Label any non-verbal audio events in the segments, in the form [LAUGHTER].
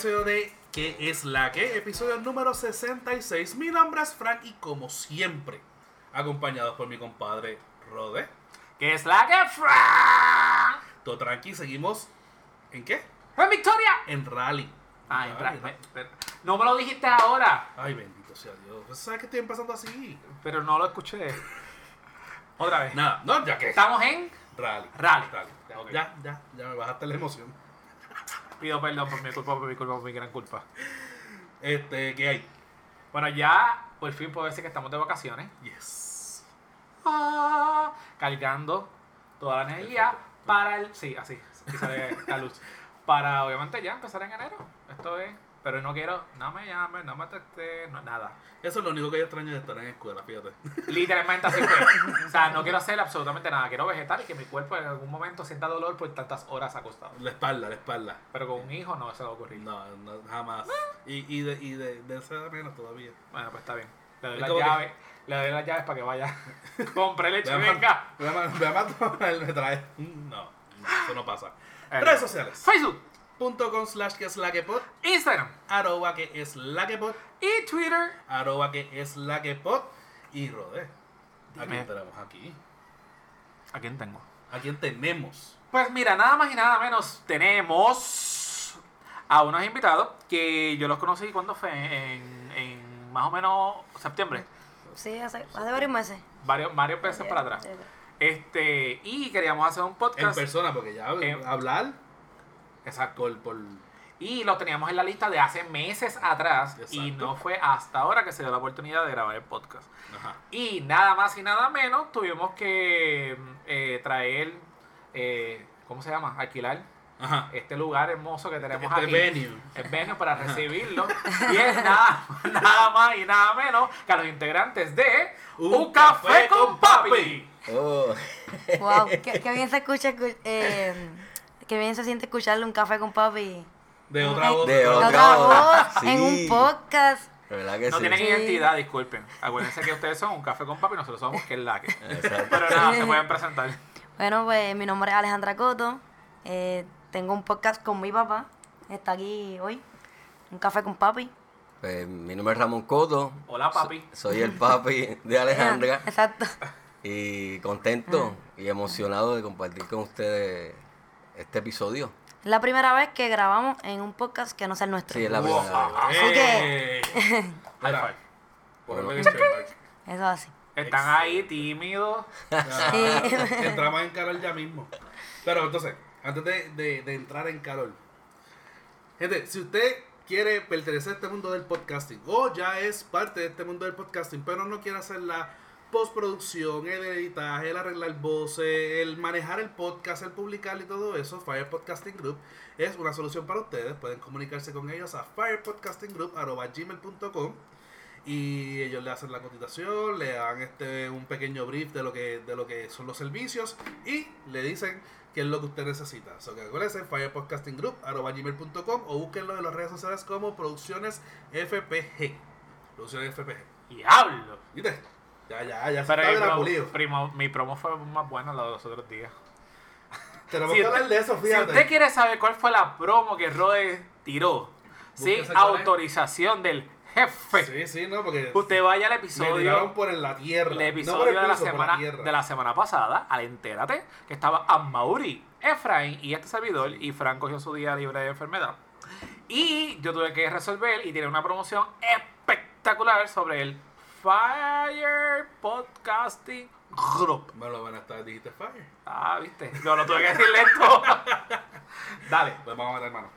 episodio de ¿Qué es la que? Episodio número 66. Mi nombre es Frank y como siempre, acompañado por mi compadre Rode. ¿Qué es la que Frank? Todo tranqui, seguimos. ¿En qué? ¡Fue Victoria! En rally. Ay, Rally, espera, espera. no me lo dijiste ahora, Ay, bendito sea Dios. Pues, ¿Sabes que estoy empezando así? pero no lo escuché. Otra vez. Nada, no, ya que. Estamos en. Rally. Rally. Ya, Ok. ya, ya, ya me bajaste la emoción. Pido perdón por mi culpa, por mi culpa, por mi gran culpa. Este, ¿qué hay? Bueno, ya por fin puedo decir que estamos de vacaciones. Yes. Ah, cargando toda la energía Perfecto. para el. Sí, así. así sale la luz. [LAUGHS] Para obviamente ya empezar en enero. Esto es. Pero no quiero. No me llames, no me textes, no, nada. Eso es lo único que yo extraño de estar en escuela, fíjate. Literalmente así fue. [LAUGHS] O sea, no quiero hacer absolutamente nada. Quiero vegetar y que mi cuerpo en algún momento sienta dolor por tantas horas acostado. La espalda, la espalda. Pero con un hijo no se va a ocurrir. No, no jamás. Y, y de, y de, de esa menos todavía. Bueno, pues está bien. Le doy las que- llaves. Le doy las llaves para que vaya. [LAUGHS] Compre leche, venga. A Mato, él me trae. No, eso no pasa. Eh, Redes sociales. Facebook, Punto com slash que es la que pod. Instagram Arroba que es la que pod. y Twitter. Arroba que es la que pod. Y Rode. ¿A quién tenemos aquí? ¿A quién tengo? ¿A quién tenemos? Pues mira, nada más y nada menos tenemos a unos invitados que yo los conocí cuando fue en, en más o menos septiembre, Sí, hace, hace varios meses. varios, varios meses para atrás. Este, y queríamos hacer un En podcast. persona, porque ya Eh, hablar Exacto. por, por Y lo teníamos en la lista de hace meses atrás y no fue hasta ahora que se dio la oportunidad de grabar el podcast. Ajá. Y nada más y nada menos tuvimos que eh, traer, eh, ¿cómo se llama? Alquilar Ajá. este lugar hermoso que tenemos Este aquí. venue. El venue para recibirlo. y es nada, [LAUGHS] nada más y nada menos que a los integrantes de Un Café con Papi. Oh, [LAUGHS] Wow, qué, qué bien se escucha, escu- eh, qué bien se siente escucharle un café con papi. De en- otra voz. De otra otra voz, voz, [LAUGHS] en un podcast. ¿verdad que No sí? tienen Sí. identidad, disculpen. Acuérdense que ustedes son un café con papi y nosotros somos que es la que. Exacto. Pero nada, se pueden presentar. Bueno, pues mi nombre es Alejandra Coto. eh, tengo un podcast con mi papá. Está aquí hoy. Un café con papi. Pues, mi nombre es Ramón Coto. Hola, papi. So- soy el papi de Alejandra. [LAUGHS] Exacto. Y contento y emocionado de compartir con ustedes este episodio. Es la primera vez que grabamos en un podcast que no sea el nuestro. Sí, es la Wow. primera vez. Así que- High Mira, five. por Bueno. el trademark. Eso es así. Están ahí tímidos. [LAUGHS] [LAUGHS] Entramos en calor ya mismo. Pero entonces, antes de, de- de entrar en calor, gente, si usted quiere pertenecer a este mundo del podcasting o ya es parte de este mundo del podcasting, pero no quiere hacer la postproducción, el editaje, el arreglar voces, el manejar el podcast, el publicar y todo eso, Fire Podcasting Group es una solución para ustedes. Pueden comunicarse con ellos a firepodcastinggroup.gmail.com y ellos le hacen la cotización, le dan este un pequeño brief de lo que de lo que son los servicios y le dicen qué es lo que usted necesita. So que acuérdense, firepodcastinggroup.gmail.com o búsquenlo en las redes sociales como Producciones FPG. Producciones FPG. Diablo. ¿Viste? Ya, ya, ya se Pero está mi promo, primo- mi promo fue más buena la de los otros días. Tenemos Si que hablar de eso, Si fíjate. usted quiere saber cuál fue la promo que Rode tiró sin es. autorización del jefe, Sí, sí, no, porque usted vaya al me episodio tiraron por la tierra. el no episodio por el de, la semana, de la semana pasada, al entérate, que estaba a Mauri, Efraín y este servidor, y Fran cogió su día libre de enfermedad. Y yo tuve que resolver y tiene una promoción espectacular sobre el Fire Podcasting Group. Me lo van a estar, dijiste Fire. Ah, viste. Yo lo tuve que decir lento. [LAUGHS] Dale, Pues vamos a meter mano.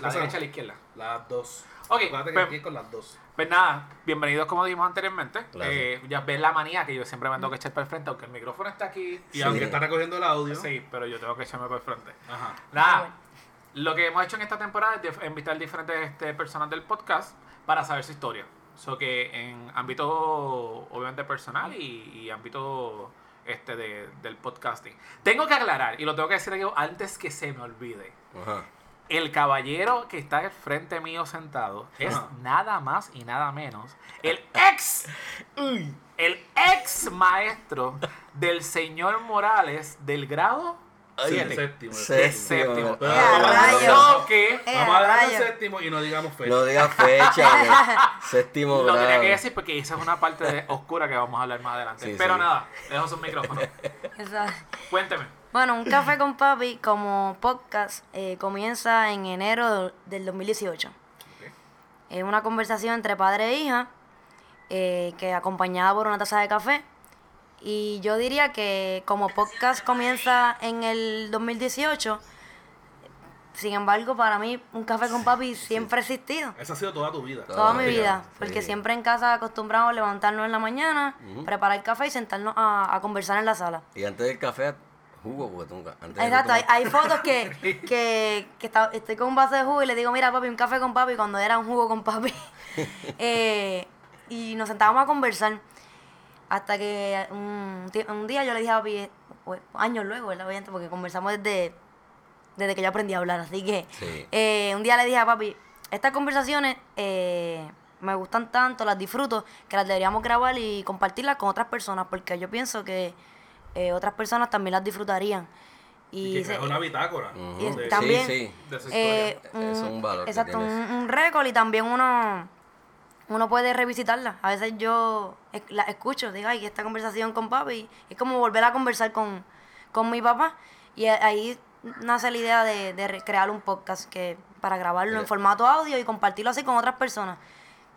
la derecha a la izquierda. Las dos. Ok, Acuérdate que pues- aquí con las dos. Pues nada, bienvenidos como dijimos anteriormente. Eh, ya ves la manía que yo siempre me tengo que echar para el frente, aunque el micrófono está aquí. Y Sí. aunque está recogiendo el audio. Sí, pero yo tengo que echarme para el frente. Ajá. Nada, lo que hemos hecho en esta temporada es invitar diferentes este, personas del podcast para saber su historia. So que en ámbito obviamente personal y, y ámbito este de- del podcasting. Tengo que aclarar, y lo tengo que decir yo antes que se me olvide. Ajá. El caballero que está al frente mío sentado es Ajá. nada más y nada menos el [LAUGHS] ex, el ex maestro del señor Morales del grado Séptimo. Séptimo. Séptimo. Pero vamos a rayos. dejarlo- No, que Eh, Vamos a rayos. séptimo y no digamos fecha. No digas fecha. [LAUGHS] séptimo lo tenía que decir porque esa es una parte de- oscura que vamos a hablar más adelante. Sí, Pero sí. nada, dejo su micrófono. [LAUGHS] Esa- Cuénteme. Bueno, un café con papi como podcast eh, comienza en enero del 2018. Es una conversación entre padre e hija, eh, que acompañada por una taza de café. Y yo diría que como podcast comienza en el 2018, sin embargo, para mí un café con papi siempre ha existido. Esa ha sido toda tu vida. Toda Toda mi vida, vida, sí. porque siempre en casa acostumbramos levantarnos en la mañana, preparar café y sentarnos a, a conversar en la sala. Y antes del café, jugo, porque tú nunca. Antes Exacto, hay, fotos que, [LAUGHS] que, que está- estoy con un vaso de jugo y le digo, mira papi, un café con papi, cuando era un jugo con papi. [LAUGHS] Eh, y nos sentábamos a conversar. Hasta que un, un día yo le dije a papi, pues, años luego, ¿verdad? Obviamente, porque conversamos desde, desde que yo aprendí a hablar. Así que Sí. eh, un día le dije a papi, estas conversaciones eh, me gustan tanto, las disfruto, que las deberíamos grabar y compartirlas con otras personas, porque yo pienso que eh, otras personas también las disfrutarían. Y que se- es una bitácora. y Ujú. de- también- Sí, sí. De su eh, historia. Eso es un valor que Exacto, un, un récord y también uno uno puede revisitarla. A veces yo la escucho, digo, ay, esta conversación con papi, es como volver a conversar con, con mi papá. Y ahí nace la idea de, de re- crear un podcast que para grabarlo en formato audio y compartirlo así con otras personas.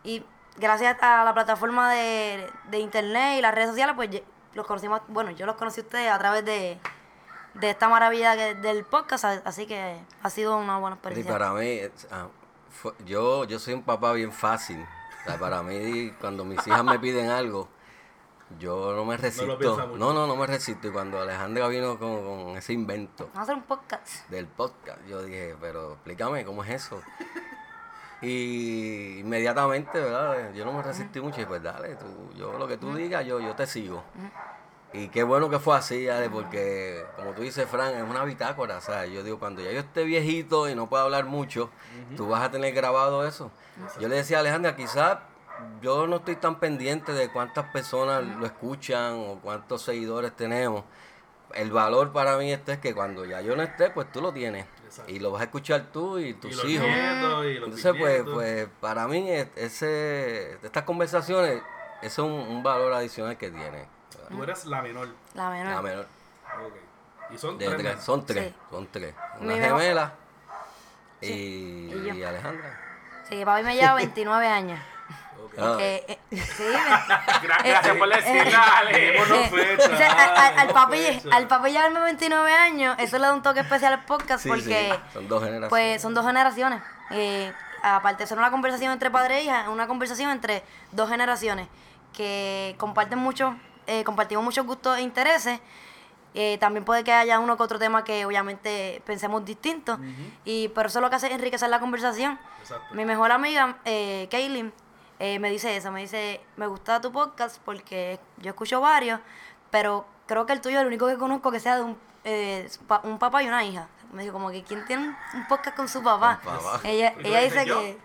Y gracias a la plataforma de, de internet y las redes sociales, pues los conocimos, bueno, yo los conocí a ustedes a través de, de esta maravilla que- del podcast, así que ha sido una buena Y experiencia. para mí, ah, yo soy un papá bien fácil. O sea, para mí, cuando mis hijas me piden algo, yo no me resisto. No, no, no me resisto. Y cuando Alejandra vino con, con ese invento Vamos a hacer un podcast. del podcast, yo dije, pero explícame cómo es eso. Y inmediatamente, ¿verdad? Yo no me resistí mucho y pues dale, tú, yo lo que tú digas, yo, yo te sigo. Y qué bueno que fue así, Ale, porque como tú dices, Fran, es una bitácora. Sea, yo digo, cuando ya yo esté viejito y no pueda hablar mucho, tú vas a tener grabado eso. Yo le decía a Alejandra, quizás yo no estoy tan pendiente de cuántas personas lo escuchan o cuántos seguidores tenemos. El valor para mí este es que cuando ya yo no esté, pues tú lo tienes. Exacto. Y lo vas a escuchar tú y y tus los hijos. nietos y los Entonces, pues, pues para mí es- ese, estas conversaciones, ese es un, un valor adicional que tiene. Tú eres la menor. La menor. La menor. Ok. Y son De tres. son tres, Sí. son tres. Una gemela y, Sí, y Alejandra. Sí, papi me lleva 29 años. Ok. Ah, Eh, eh, sí, eh, gracias por decir, dale. Démonos fecha, o sea, al, papi, fecha. al papi llevarme 29 años, eso le da un toque especial al podcast sí, porque sí, son dos generaciones. pues son dos generaciones. Eh, aparte de ser una conversación entre padre e hija, es una conversación entre dos generaciones que comparten mucho, eh, compartimos muchos gustos e intereses. Eh, también puede que haya uno que otro tema que obviamente pensemos distintos, y, pero eso es lo que hace enriquecer la conversación. Exacto. Mi mejor amiga, eh, Kaylin, eh, me dice eso, me dice, me gusta tu podcast porque yo escucho varios, pero creo que el tuyo es el único que conozco que sea de un, eh, pa- un papá y una hija. Me dijo como que ¿quién tiene un, podcast con su papá? Ella, ¿Y tú ella dice yo? que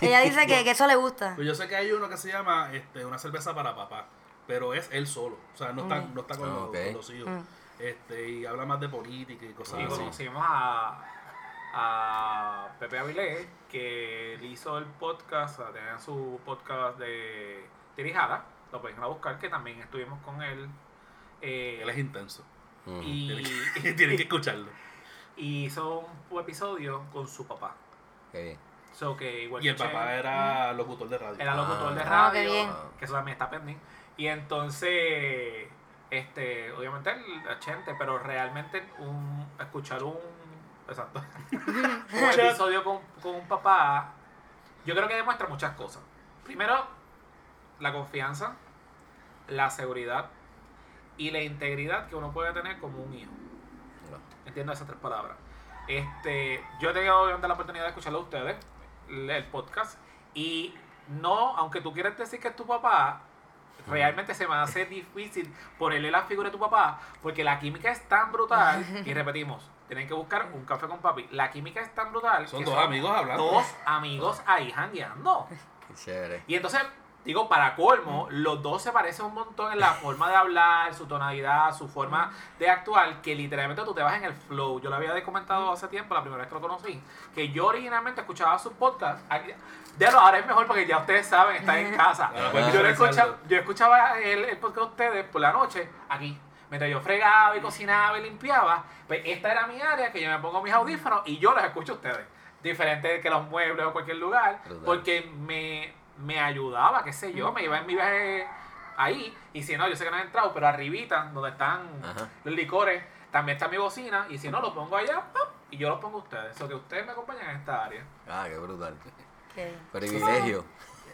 [LAUGHS] ella dice que, que eso le gusta. Pues yo sé que hay uno que se llama este, una cerveza para papá, pero es él solo, o sea, no está, Mm. no está con, Ah, los, ok. con los hijos. Este, y habla más de política y cosas Y así. conocimos a, a Pepe Avilés, que él hizo el podcast, o sea, tenía su podcast de Tirijada, lo pueden ir a buscar, que también estuvimos con él. eh, Él es intenso. Y, [LAUGHS] Tienen [LAUGHS] [LAUGHS] que escucharlo. y hizo un episodio con su papá. Qué bien. So que igual Y el papá era locutor de radio. era locutor de Ah, radio, qué bien. que eso también está pendiente. Y entonces, este, obviamente el a Chente, pero realmente un, escuchar un, exacto, [LAUGHS] un episodio con, con un papá, yo creo que demuestra muchas cosas. Primero, la confianza, la seguridad y la integridad que uno puede tener como un hijo. Entiendo esas tres palabras. Este, yo he tenido obviamente la oportunidad de escucharlo a ustedes, el el podcast, y no, aunque tú quieras decir que es tu papá, realmente se me hace difícil ponerle la figura de tu papá, porque la química es tan brutal, [LAUGHS] y repetimos, tienen que buscar un café con papi. La química es tan brutal. Son que dos amigos hablando. Dos amigos ahí jangueando. Qué chévere. Y entonces, Digo, para colmo, los dos se parecen un montón en la forma de hablar, su tonalidad, su forma de actuar, que literalmente tú te vas en el flow. Yo lo había comentado hace tiempo, la primera vez que lo conocí, que yo originalmente escuchaba sus podcasts. Ya lo ahora es mejor porque ya ustedes saben, están en casa. [LAUGHS] Yo, escuchaba, yo escuchaba el, el podcast de ustedes por la noche aquí. Mientras yo fregaba y cocinaba y limpiaba, pues esta era mi área que yo me pongo mis audífonos y yo los escucho a ustedes. Diferente que los muebles o cualquier lugar, porque me, me ayudaba, qué sé yo, me iba en mi viaje ahí. Y si no, yo sé que no he entrado, pero arribita, donde están Ajá. los licores, también está mi bocina. Y si no, lo pongo allá ¡pap! y yo lo pongo a ustedes. O que ustedes me acompañan en esta área. Ah, qué brutal. Que- Privilegio.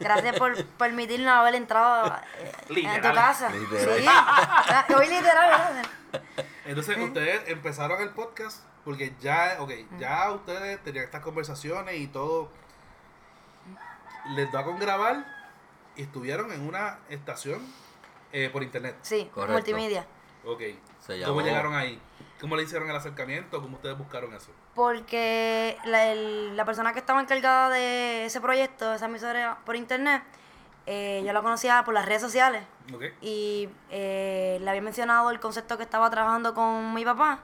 Gracias por permitirnos haber entrado eh, en tu Literal. casa. Literal. Sí. Ah, Hoy literal, ¿verdad? Entonces, ustedes empezaron el podcast porque ya, ok, ya ustedes tenían estas conversaciones y todo. Les da con grabar y estuvieron en una estación eh, por internet. Sí, Correcto. multimedia. Ok. Se ¿Cómo llegaron ahí? ¿Cómo le hicieron el acercamiento? ¿Cómo ustedes buscaron eso? Porque la, el- la persona que estaba encargada de ese proyecto, de esa emisora por internet, eh, yo la conocía por las redes sociales. Ok. y eh, le había mencionado el concepto que estaba trabajando con mi papá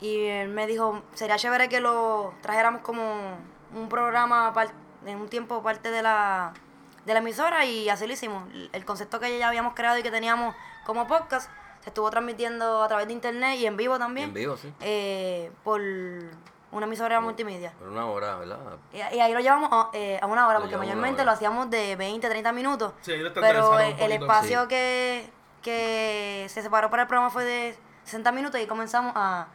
y él me dijo, sería chévere que lo trajéramos como un programa par- en un tiempo parte de la, de la emisora y así lo hicimos. El- concepto que ya habíamos creado y que teníamos como podcast se estuvo transmitiendo a través de internet y en vivo también En vivo, sí. eh, por una emisora multimedia. Por una hora, ¿verdad? Y, y ahí lo llevamos a, eh, a una hora, Lo porque mayormente hora. lo hacíamos de 20, 30 minutos. Sí, ahí lo pero el, espacio Sí. que, que se separó para el programa fue de 60 minutos y comenzamos a,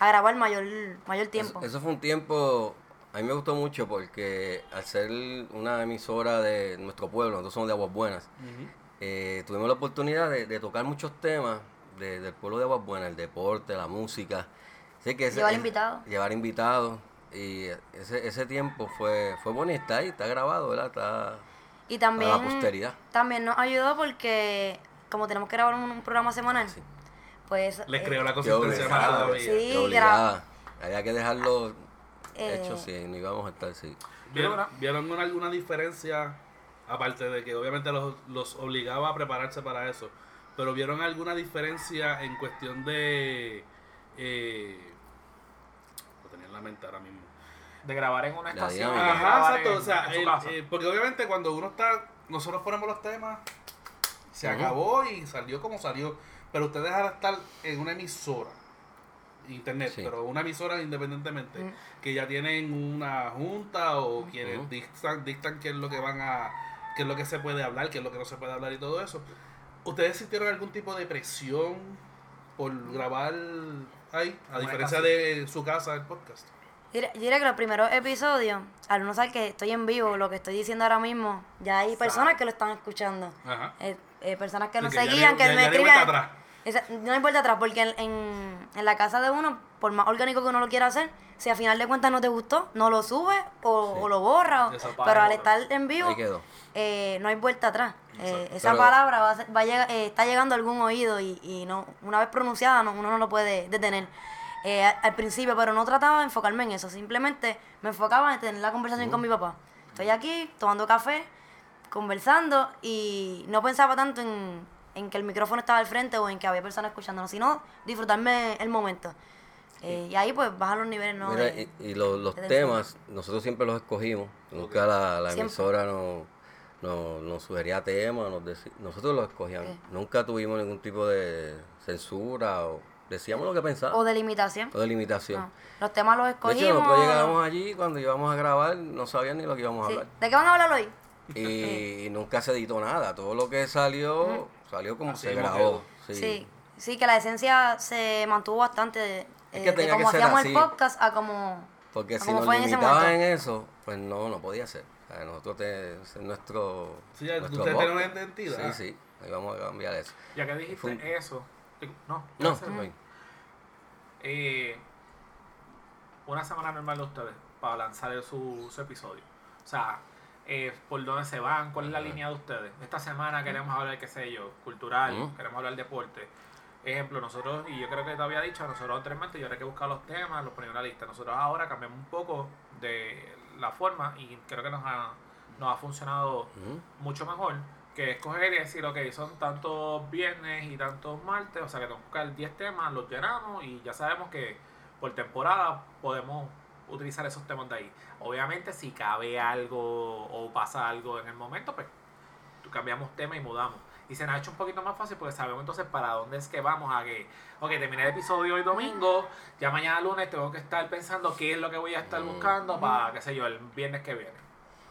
a grabar mayor, mayor tiempo. Eso, eso fue un tiempo, a mí me gustó mucho porque al ser una emisora de nuestro pueblo, nosotros somos de Aguas Buenas, eh, tuvimos la oportunidad de, de tocar muchos temas de- del pueblo de Aguas Buenas, el deporte, la música. Así que ese- Llevar invitados. Llevar invitados. Y ese, ese tiempo fue, fue y está ahí, está grabado, ¿verdad? Está, y también, para la posteridad. también nos ayudó porque como tenemos que grabar un, un programa semanal, Sí. pues... Les eh, creó la Qué consistencia. Sí. Había que dejarlo Eh, hecho, sí, no íbamos a estar, sí. ¿Vieron, ¿vieron una- alguna diferencia? Aparte de que obviamente los, los obligaba a prepararse para eso. Pero ¿vieron alguna diferencia en cuestión de... Eh, lo tenía en la mente ahora mismo. De grabar en una estación. Ajá, exacto. en- O sea, en el- eh, porque obviamente cuando uno está... Nosotros ponemos los temas, se acabó y salió como salió. Pero ustedes ahora estar en una emisora, internet, Sí. pero una emisora independientemente, Ujú. que ya tienen una junta o quienes dictan, dictan qué es lo que van a, qué es lo que se puede hablar, qué es lo que no se puede hablar y todo eso. ¿Ustedes sintieron algún tipo de presión por grabar ahí, a diferencia de su casa, el podcast? Yo diría- que los primeros episodios, al no saber que estoy en vivo, lo que estoy diciendo ahora mismo, ya hay personas que lo están escuchando. Ajá. Eh, eh, personas que nos que ya seguían, que ya- me ya escribían. Esa- no hay vuelta atrás, porque en, en, en la casa de uno, por más orgánico que uno lo quiera hacer, si a final de cuentas no te gustó, no lo subes o, Sí. o lo borras. pero al estar en vivo, eh, no hay vuelta atrás. Eh, esa Pero- palabra va a ser- va a llegar- eh, está llegando a algún oído y, y no una vez pronunciada no, uno no lo puede detener. Eh, al, al principio, pero no trataba de enfocarme en eso, simplemente me enfocaba en tener la conversación con mi papá. Estoy aquí tomando café, conversando y no pensaba tanto en, en que el micrófono estaba al frente o en que había personas escuchándonos, sino disfrutarme el momento. Eh, y ahí pues bajan los niveles, ¿no? Mira, de- y, y lo- los de tensión. temas, nosotros siempre los escogimos. Nunca la, emisora nos, nos, nos sugería temas, nos nosotros los escogíamos. Nunca tuvimos ningún tipo de censura o decíamos lo que o pensábamos. de limitación. O de limitación. No, Los temas los De escogimos. hecho, nosotros llegábamos allí cuando íbamos a grabar, no sabían ni lo que íbamos a hablar. ¿De qué van a hablar hoy? Y, y nunca se editó nada. Todo lo que salió, salió como Así se grabó. Sí. Sí. sí, que la esencia se mantuvo bastante de, Es eh, que de cómo que ser hacíamos así. el podcast a como... Porque a si como nos fue en limitaban eso, pues no, no podía ser. O sea, nosotros te, nuestro. Sí, ya, nuestro ustedes tienen podcast. una identidad. Sí, sí. Ahí vamos a cambiar eso. Ya que dijiste eso. No, No, no. Eh, una semana normal de ustedes para lanzar su, su episodio. O sea, eh, por dónde se van, cuál es la línea de ustedes. Esta semana queremos hablar, qué sé yo, cultural, queremos hablar deporte. Ejemplo, nosotros, y yo creo que te había dicho, nosotros anteriormente yo había que buscar los temas, los ponía en una lista. Nosotros ahora cambiamos un poco de la forma y creo que nos ha, nos ha funcionado mucho mejor que escoger y decir, ok, son tantos viernes y tantos martes, o sea que tenemos que buscar 10 temas, los llenamos y ya sabemos que por temporada podemos utilizar esos temas de ahí. Obviamente si cabe algo o pasa algo en el momento, pues cambiamos tema y mudamos. Y se nos ha hecho un poquito más fácil porque sabemos entonces para dónde es que vamos a que, ok, terminé el episodio hoy domingo, ya mañana lunes tengo que estar pensando qué es lo que voy a estar buscando para, qué sé yo, el viernes que viene.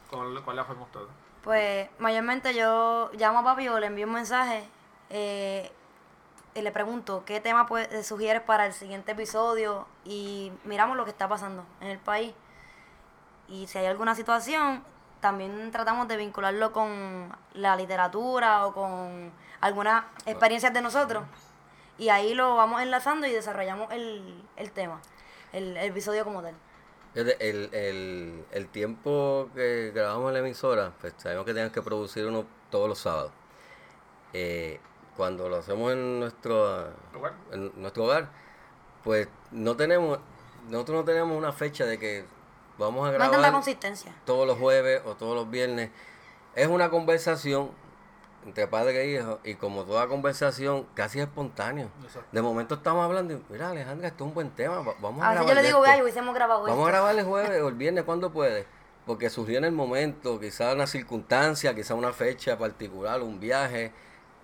¿Cuál, cuál la fuimos todos? Pues mayormente yo llamo a papi o le envío un mensaje eh, y le pregunto qué tema pues, sugieres para el siguiente episodio y miramos lo que está pasando en el país. Y si hay alguna situación, también tratamos de vincularlo con la literatura o con algunas experiencias de nosotros. Y ahí lo vamos enlazando y desarrollamos el, el tema, el, episodio como tal. El, el, el, tiempo que grabamos en la emisora, pues sabemos que tenemos que producir uno todos los sábados. Eh, cuando lo hacemos en nuestro, en nuestro hogar, pues no tenemos, nosotros no tenemos una fecha de que Vamos a grabar. consistencia. Todos los jueves o todos los viernes. Es una conversación entre padre e hijo y como toda conversación casi espontáneo. De momento estamos hablando y mira Alejandra, esto es un buen tema, vamos a, a yo le digo, gallo, hubiésemos grabado Vamos a grabar el jueves [LAUGHS] o el viernes cuando puede, porque surgió en el momento, quizá una circunstancia, quizá una fecha particular, un viaje,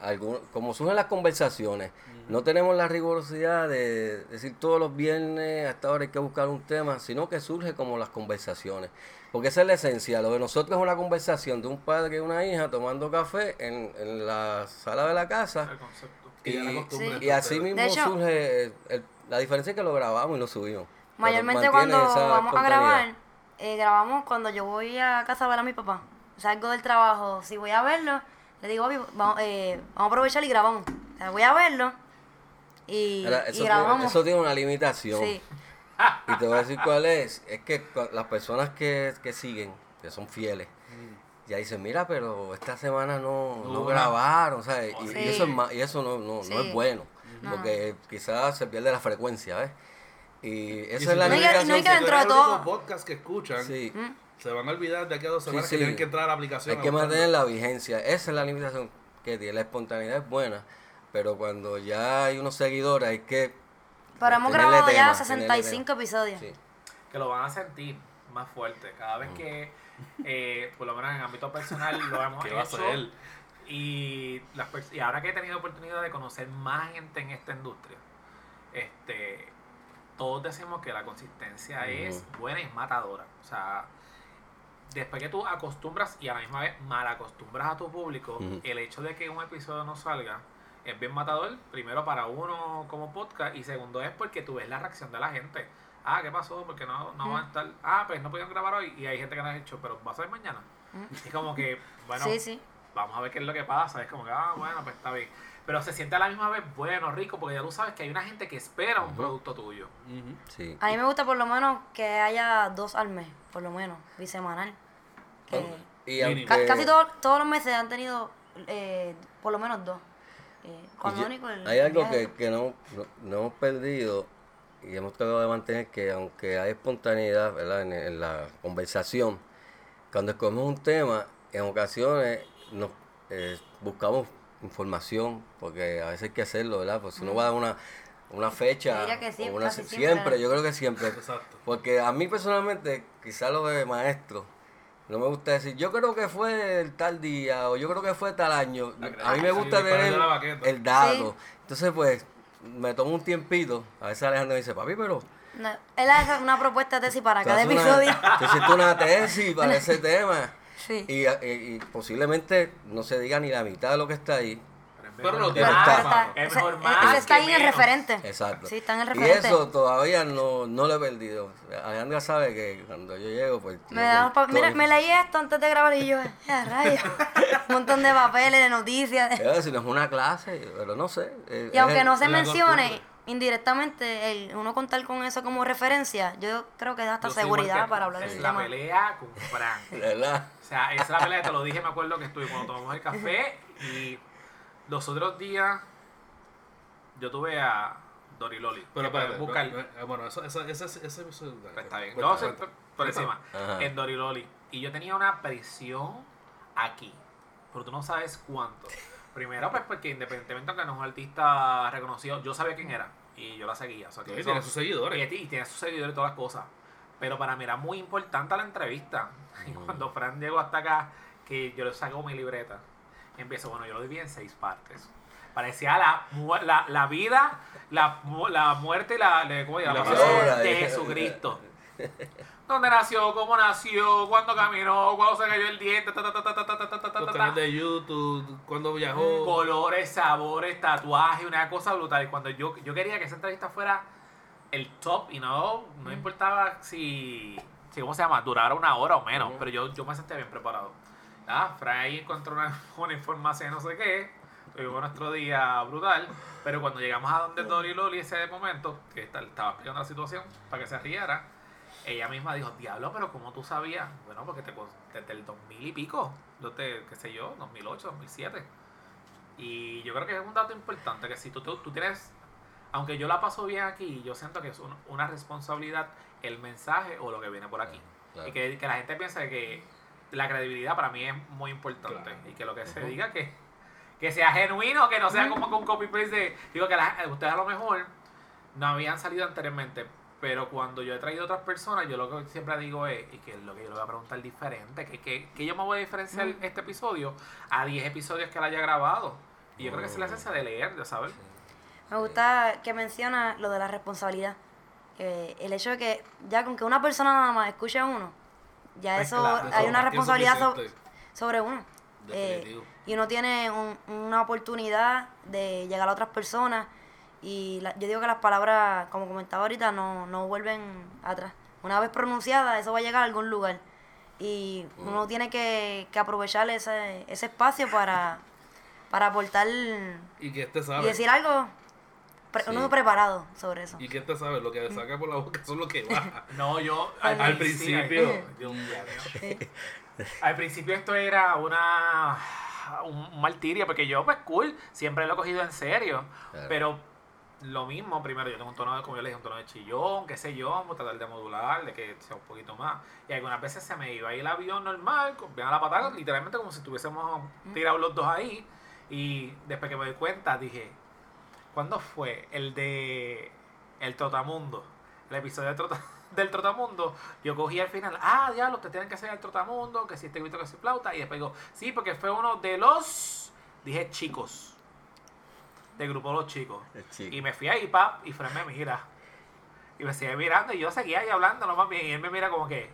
algún, como surgen las conversaciones. No tenemos la rigurosidad de decir todos los viernes, hasta ahora hay que buscar un tema, sino que surge como las conversaciones. Porque esa es la esencia. Lo de nosotros es una conversación de un padre y una hija tomando café en, en la sala de la casa. Y, así mismo surge la diferencia es que lo grabamos y lo subimos. Mayormente cuando vamos a grabar, eh, grabamos cuando yo voy a casa a ver a mi papá. Salgo del trabajo, si voy a verlo, le digo, vamos, eh, vamos a aprovechar y grabamos. voy a verlo y, eso, Tiene, eso tiene una limitación. [LAUGHS] Y te voy a decir cuál es. Es que las personas que, siguen, que son fieles, mm. ya dicen, mira, pero esta semana no, no, grabaron, Y, eso, es y eso no, no, es bueno, porque quizás se pierde la frecuencia, ¿ves? Y esa es la limitación. No hay que dentro de todo... podcast que escuchan, mm. Se van a olvidar de aquí a dos semanas que tienen que entrar a la aplicación. Hay que mantener la vigencia. Esa es la limitación que tiene. La espontaneidad es buena pero cuando ya hay unos seguidores hay que... Pero hemos grabado ya 65 episodios. Que lo van a sentir más fuerte. Cada vez que, eh, por lo menos en ámbito personal, lo hemos [LAUGHS] hecho. Y, las, y ahora que he tenido oportunidad de conocer más gente en esta industria, este todos decimos que la consistencia es buena y matadora. O sea, después que tú acostumbras y a la misma vez mal acostumbras a tu público, el hecho de que un episodio no salga es bien matador, primero para uno como podcast y segundo es porque tú ves la reacción de la gente. Ah, ¿qué pasó? Porque no, no van a estar. Ah, pues no pudieron grabar hoy y hay gente que no ha dicho, pero va a ser mañana. Es como que, bueno, vamos a ver qué es lo que pasa. Es como que, ah, bueno, pues está bien. Pero se siente a la misma vez bueno, rico, porque ya tú sabes que hay una gente que espera un producto tuyo. sí. A mí me gusta por lo menos que haya dos al mes, por lo menos, bisemanal. y casi todos los meses han tenido eh, por lo menos dos. Hay algo que, no, hemos perdido y hemos tratado de mantener que aunque hay espontaneidad En, la conversación, cuando escogemos un tema, en ocasiones nos eh, buscamos información, porque a veces hay que hacerlo, ¿verdad? Pues si uno va a dar una, una fecha, siempre, yo creo que siempre. Porque a mí personalmente, quizás lo de maestro, no me gusta decir, yo creo que fue el tal día o yo creo que fue tal año. A mí me gusta ver el, dato. Entonces, pues, me tomo un tiempito. A veces Alejandro me dice, papi, pero... él hace una propuesta de tesis para cada episodio. Yo siento una tesis para [LAUGHS] ese tema. Sí. Y, y, posiblemente no se diga ni la mitad de lo que está ahí. Pero lo tiene está, es mejor más. está ahí en el referente. Exacto. Sí, está en el referente. Y eso todavía no, no lo he perdido. Alejandra sabe que cuando yo llego, pues. Me mira, me leí esto antes de grabar y yo, ya rayos. [LAUGHS] Un montón de papeles, de noticias. si no es una clase, pero no sé. Eh, y aunque no se mencione indirectamente, el, uno contar con eso como referencia, yo creo que da hasta seguridad para hablar Es la pelea con Frank. [LAUGHS] ¿Verdad? O sea, esa es la pelea, te lo dije, me acuerdo que estuve cuando tomamos el café y los otros días yo tuve a Doriloli. Pero para buscar. bueno, eso, eso, ese, ese, pues está bien. Vamos por encima. En Doriloli. Y yo tenía una presión aquí. pero tú no sabes cuánto. Primero, pues porque independientemente aunque no es un artista reconocido, yo sabía quién era y yo la seguía. O sea, que Sí, eso- tiene sus seguidores. y, y tiene sus seguidores y todas las cosas. Pero para mí era muy importante la entrevista. [LAUGHS] Y cuando Fran llegó hasta acá, que yo le saco mi libreta, empiezo, bueno, yo lo dividí en seis partes. Parecía la, la, la vida, la, la muerte y la, ¿cómo? La La palabra. de Jesucristo. ¿Dónde nació? ¿Cómo nació? ¿Cuándo caminó? ¿Cuándo se cayó el diente? Ta, ta, ta, ta. de YouTube, cuando viajó. Colores, sabores, tatuajes, una cosa brutal. Y cuando yo, yo quería que esa entrevista fuera el top y no, no importaba si, si, ¿cómo se llama? Durara una hora o menos. Pero yo, yo me sentía bien preparado. Ah, Fray encontró una, [LAUGHS] una información no sé qué. Tuvimos nuestro día brutal. Pero cuando llegamos a donde Dory Loli ese momento, que esta- estaba explicando la situación para que se riera, ella misma dijo, diablo, pero ¿cómo tú sabías? Bueno, porque te, desde el 2000 y pico, te, qué sé yo, 2008, 2007. Y yo creo que es un dato importante, que si tú, tú, tú tienes, aunque yo la paso bien aquí, yo siento que es un- una responsabilidad el mensaje o lo que viene por aquí. Claro. Y que, que la gente piense que la credibilidad para mí es muy importante. Claro. Y que lo que se diga que, que sea genuino, que no sea como con copy-paste de... Digo que la- ustedes a lo mejor no habían salido anteriormente, pero cuando yo he traído otras personas, yo lo que siempre digo es, y que es lo que yo le voy a preguntar diferente, que, que, que yo me voy a diferenciar Mm. este episodio a 10 episodios que él haya grabado. Y yo creo que es la Mm. esencia de leer, de saber. Me gusta que menciona lo de la responsabilidad. Que el hecho de que ya con que una persona nada más escuche a uno, ya Pues eso claro, hay Eso, una responsabilidad sobre uno. Eh, y uno tiene un- una oportunidad de llegar a otras personas. Y la- yo digo que las palabras, como comentaba ahorita, no, no vuelven atrás. Una vez pronunciadas, eso va a llegar a algún lugar. Y uno tiene que, que aprovechar ese, ese espacio para, para aportar Y que este y sabe. decir algo, pre- Sí. uno preparado sobre eso. Y que este sabe. Lo que saca por la boca son lo que [LAUGHS] baja. No, yo Al principio. [LAUGHS] Dios mío, Dios. Sí. Al principio esto era una un, un martirio, porque yo, pues cool, siempre lo he cogido en serio. Claro. Pero lo mismo, primero yo tengo un tono, de, como yo le dije, un tono de chillón, qué sé yo, vamos a tratar de modular, de que sea un poquito más. Y algunas veces se me iba ahí el avión normal, a la patada, literalmente como si estuviésemos tirados los dos ahí. Y después que me di cuenta, dije, ¿cuándo fue el de El Trotamundo? El episodio del, Trota- [LAUGHS] del Trotamundo. Yo cogí al final, ah, diablo, ustedes tienen que hacer el Trotamundo, que si este grito que si flauta. Y después digo, sí, porque fue uno de los, dije chicos, del grupo de los chicos. Chico. Y me fui ahí, pap, y Fred me mira. Y me sigue mirando y yo seguía ahí hablando, no más bien. Y él me mira como que,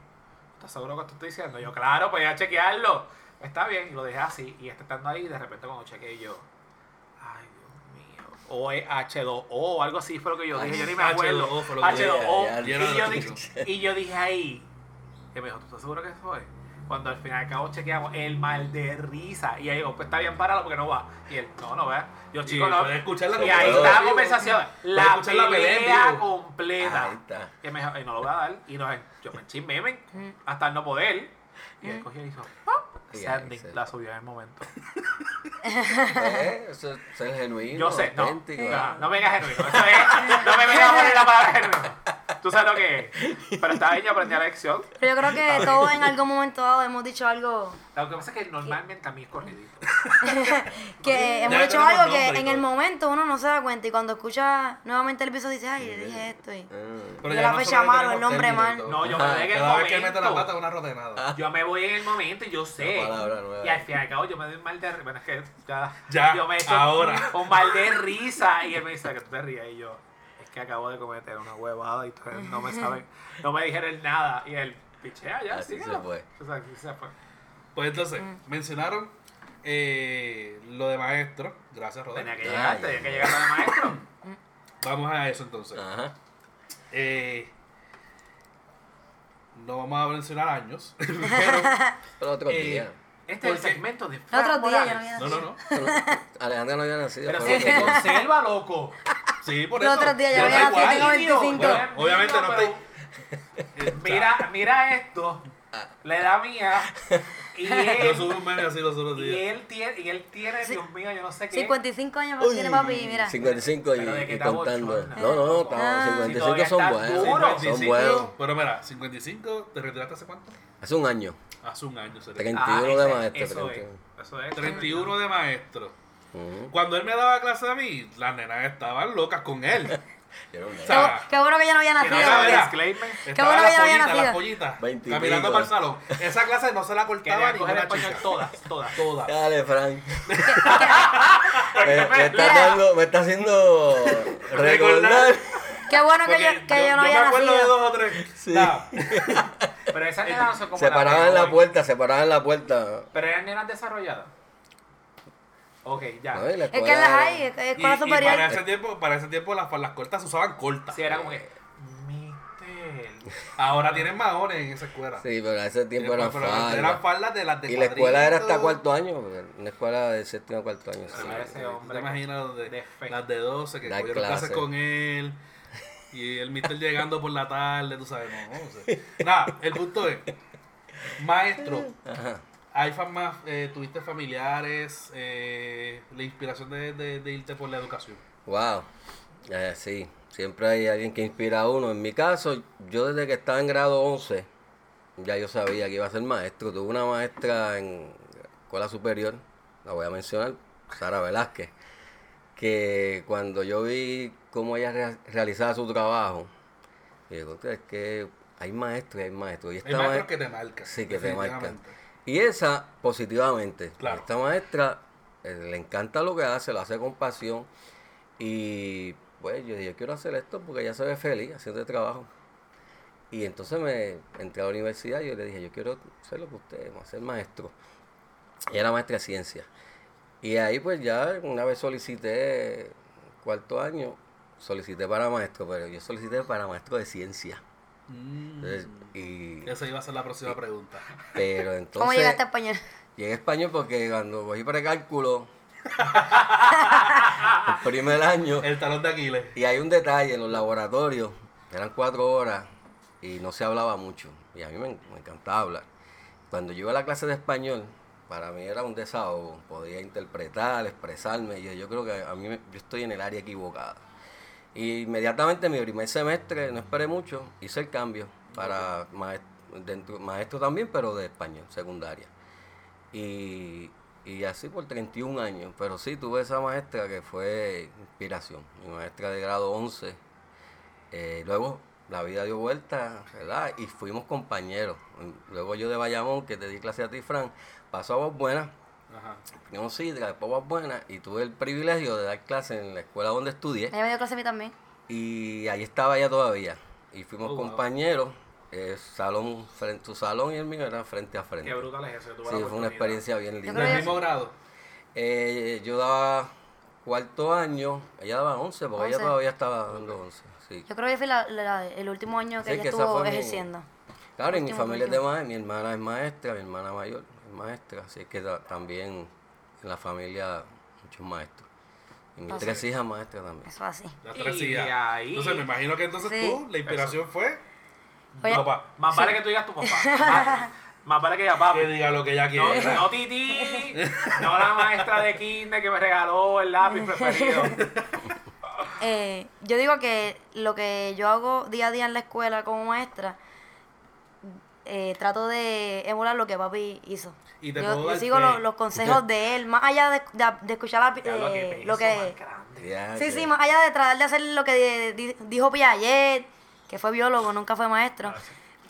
¿estás seguro que te estoy diciendo? yo, claro, pues ya chequearlo. Está bien, y lo dejé así. Y este estando ahí, de repente cuando chequeé yo, ay, Dios mío. O es H2O o algo así fue lo que yo dije. Yo ni me acuerdo. H2O fue lo que H2O. dije, ya, ya, Y yo, dije, y yo dije ahí, que me dijo, ¿tú estás seguro que eso es? Cuando al final al cabo chequeamos el mal de risa. Y ahí digo, pues está bien, páralo porque no va. Y él, no, no ve. Yo, Y chico, no. puedes escuchar la Y ahí está la conversación. La pelea pelea completa. Ahí está. Y me dijo, "Ay, no lo voy a dar. Y no, yo me chismé, men, Mm. hasta el no poder. Y él cogió y hizo, ¡pop! Y se- la subió en el momento. Eh, Eso es genuino, Yo sé, no. No, no me digas genuino. Eso es, no me vengas a poner la palabra genuino. Tú sabes lo que es. Pero estaba ahí, yo aprendí la lección. Pero yo creo que todos en algún momento dado hemos dicho algo Lo que pasa es que normalmente a mí es corridito. [LAUGHS] que [LAUGHS] hemos dicho algo que en el momento uno no se da cuenta y cuando escucha nuevamente el episodio dice, ay, yo dije esto y... Ah. Pero Yo ya la fecha mal o el nombre mal. No, yo me voy en el vez que mete la momento. pata, una rodenada. [LAUGHS] Yo me voy en el momento y yo sé. Una palabra nueva. Y al fin y al cabo yo me doy un mal de risa. Bueno, es que ya. Ya, yo me echo ahora. Un mal de risa. Y él me dice que tú te rías. Y yo, es que acabo de cometer una huevada y no me [LAUGHS] saben. No me dijeron nada. Y él, pichea ya, Así se fue. O sea, así se fue. Pues entonces, mencionaron eh, lo de maestro. Gracias, Tenía Rodríguez. que llegar, Ay, tenía que llegar al maestro. [LAUGHS] Vamos a eso entonces. Ajá. Eh, no vamos a mencionar años. [LAUGHS] pero, Pero otro Eh, día. Este es el segmento de El Fran otro día Morales. no había no, no, no. Alejandra no había nacido. Pero si lo se conserva, loco. Sí, por Los eso. otros días yo nacido, igual. tengo 25. Bueno, obviamente no pero- estoy- [LAUGHS] Mira, mira esto. La edad mía. Y [LAUGHS] Yo él, subí un meme así los otros y días. él tiene, y él tiene, Sí. Dios mío, yo no sé qué. 55 años más tiene papi, mira. 55 y, Pero de que y está contando. bochorna. No, no, no, estamos- Ah. 55 todavía son está buenos. duro. Son 55, buenos. Pero mira, 55, ¿te retiraste hace cuánto? Hace un año. Hace un año. se retiró. 31 de Ah, ese- maestro. Eso es. 31. Eso es. 31 de maestro. Cuando él me daba clase a mí, las nenas estaban locas con él. Yo no me- O Qué, sea, qué bueno que yo no había Que nacido. no. Estaban bueno que las ya había pollitas, las nacido. pollitas, caminando para el salón. Esa clase no se la cortaba ni una español todas, todas. Todas. Dale, Frank. [LAUGHS] [LAUGHS] me, me está dando, me está haciendo recordar. Qué bueno que yo, que yo, no me había acuerdo de nacido. dos o tres. Sí. Pero esas [LAUGHS] nenas no son como Se paraban en la puerta, se paraban en la puerta. Pero eran nenas desarrolladas. Ok, ya. No, Es que las hay, es que escuela y superior. para ese tiempo, para ese tiempo las faldas cortas se usaban cortas. Sí, era como que. Mister. Ahora tienen maones en esa escuela. Sí, pero a ese tiempo eran Pero faldas. Eran faldas de las de Y la escuela era hasta cuarto año, una escuela de séptimo a cuarto año. sí. Ah, ese ¿Tú hombre te imaginas de las de 12 que cogieron clases clase. con él y el mister llegando por la tarde, tú sabes, no, no sé. [LAUGHS] Nada, el punto es, maestro, Ajá. Hay más, eh, tuviste familiares, eh, la inspiración de, de- de irte por la educación. Wow. Eh, sí, siempre hay alguien que inspira a uno. En mi caso, yo desde que estaba en grado 11, ya yo sabía que iba a ser maestro. Tuve una maestra en escuela superior, la voy a mencionar, Sara Velázquez, que cuando yo vi cómo ella rea- realizaba su trabajo, digo, es que hay maestros y hay maestros. Y Hay maestros que te marcan. Sí, que te marcan. Y esa positivamente. Claro. Esta maestra eh, le encanta lo que hace, lo hace con pasión. Y pues yo dije, yo quiero hacer esto porque ella se ve feliz haciendo el trabajo. Y entonces me entré a la universidad y yo le dije, yo quiero hacer lo que usted, ser maestro. Ella era maestra de ciencia. Y ahí pues ya una vez solicité cuarto año, solicité para maestro, pero yo solicité para maestro de ciencia. Mm, Entonces, y, esa iba a ser la próxima pregunta. pero entonces... ¿Cómo llegaste a español? Llegué a español porque cuando cogí precálculo [LAUGHS] el primer año, El talón de Aquiles. y hay un detalle en los laboratorios, eran cuatro horas y no se hablaba mucho. Y a mí me, me encantaba hablar. Cuando yo iba a la clase de español, para mí era un desahogo. Podía interpretar, expresarme. Y yo, yo creo que a mí me- yo estoy en el área equivocada. Y inmediatamente mi primer semestre, no esperé mucho, hice el cambio para maestro, maestro también, pero de español, secundaria. Y, y así por 31 años. Pero sí, tuve esa maestra que fue inspiración. Mi maestra de grado 11. Eh, luego la vida dio vuelta, ¿verdad? Y fuimos compañeros. Luego yo de Bayamón, que te di clase a ti, Fran, pasó a Voz Ajá. primero Sidra, después Voz Buena, y tuve el privilegio de dar clase en la escuela donde estudié. Ella me dio clase a mí también. Y ahí estaba ella todavía. Y fuimos Oh, wow. compañeros. eh, salón, frente, su salón y el mío eran frente a frente. Qué brutal es eso. Sí, fue una experiencia bien linda. Del mismo grado. Eh, yo daba cuarto año, ella daba 11, porque ella 11. todavía estaba dando 11. Sí. Yo creo que fui la- la- el último año que Sí, ella que estuvo fue mi- ejerciendo. Claro, y mi Último, familia es de maestra, mi hermana es maestra, mi hermana mayor maestra, así que ta- también en la familia muchos maestros. Y mis tres sí. hijas maestras también. Eso así. Las Y tres hijas. ahí- Entonces me imagino que entonces Sí. tú, la inspiración fue Oye, papá. Más vale que tú digas tu papá. Más, más vale que digas papi. Que diga lo que ella No, quiere. no Titi, no la maestra de kinder que me regaló el lápiz preferido. [LAUGHS] eh, yo digo que lo que yo hago día a día en la escuela como maestra, eh, trato de emular lo que papi hizo. Y te yo, puedo yo dar sigo fe. los consejos de él, más allá de, de- de escuchar la- Ya lo que eh, lo que... Sí, que- sí, más allá de tratar de hacer lo que di- di- dijo Piaget, que fue biólogo, nunca fue maestro,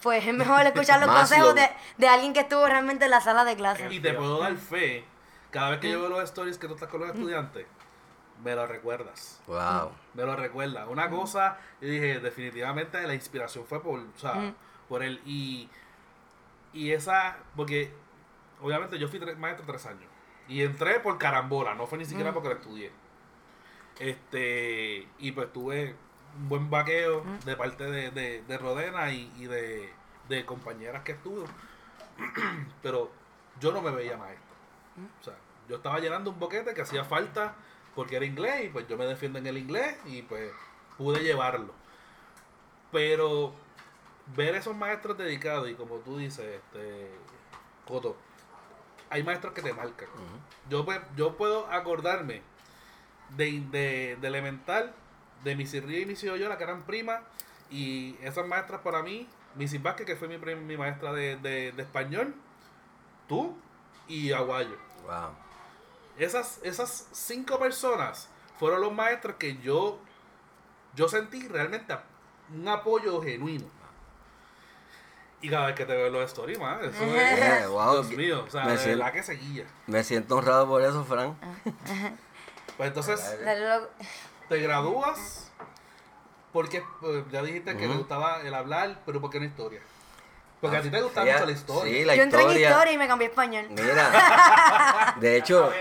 pues es mejor escuchar los consejos de, de alguien que estuvo realmente en la sala de clase. Y te puedo dar fe. Cada vez que yo veo los stories que tú estás con los estudiantes, me lo recuerdas. Wow. Me lo recuerda. Una cosa, yo dije, definitivamente la inspiración fue por, o sea, por él. Y, y esa, porque obviamente yo fui tres- maestro tres años. Y entré por carambola, no fue ni siquiera porque lo estudié. Este, y pues tuve un buen vaqueo de parte de, de, de Rodena y, y de, de compañeras que estuvo. [CLEARS THROAT] Pero yo no me veía maestro. O sea, yo estaba llenando un boquete que hacía falta porque era inglés y pues yo me defiendo en el inglés y pues pude llevarlo. Pero ver esos maestros dedicados y como tú dices, este Coto, hay maestros que te marcan. yo, pues, yo puedo acordarme de, de, de elemental, de Missy Río y Missy Oyola, que eran primas, y esas maestras para mí, Missy Vázquez, que fue mi, mi maestra de, de, de español, tú y Aguayo. Wow. Esas, esas cinco personas fueron los maestros que yo, yo sentí realmente un apoyo genuino. Y cada vez que te veo los stories, man, eso Eh, es, wow, Dios mío, o sea, me de siento- verdad que seguía. Me siento honrado por eso, Fran. Pues entonces, te gradúas porque pues, ya dijiste que te gustaba el hablar, pero ¿por qué no historia? Porque a ti te gusta Fíjate, mucho la historia. Sí, la Yo entré en historia. y me cambié a español. Mira, [LAUGHS] de hecho,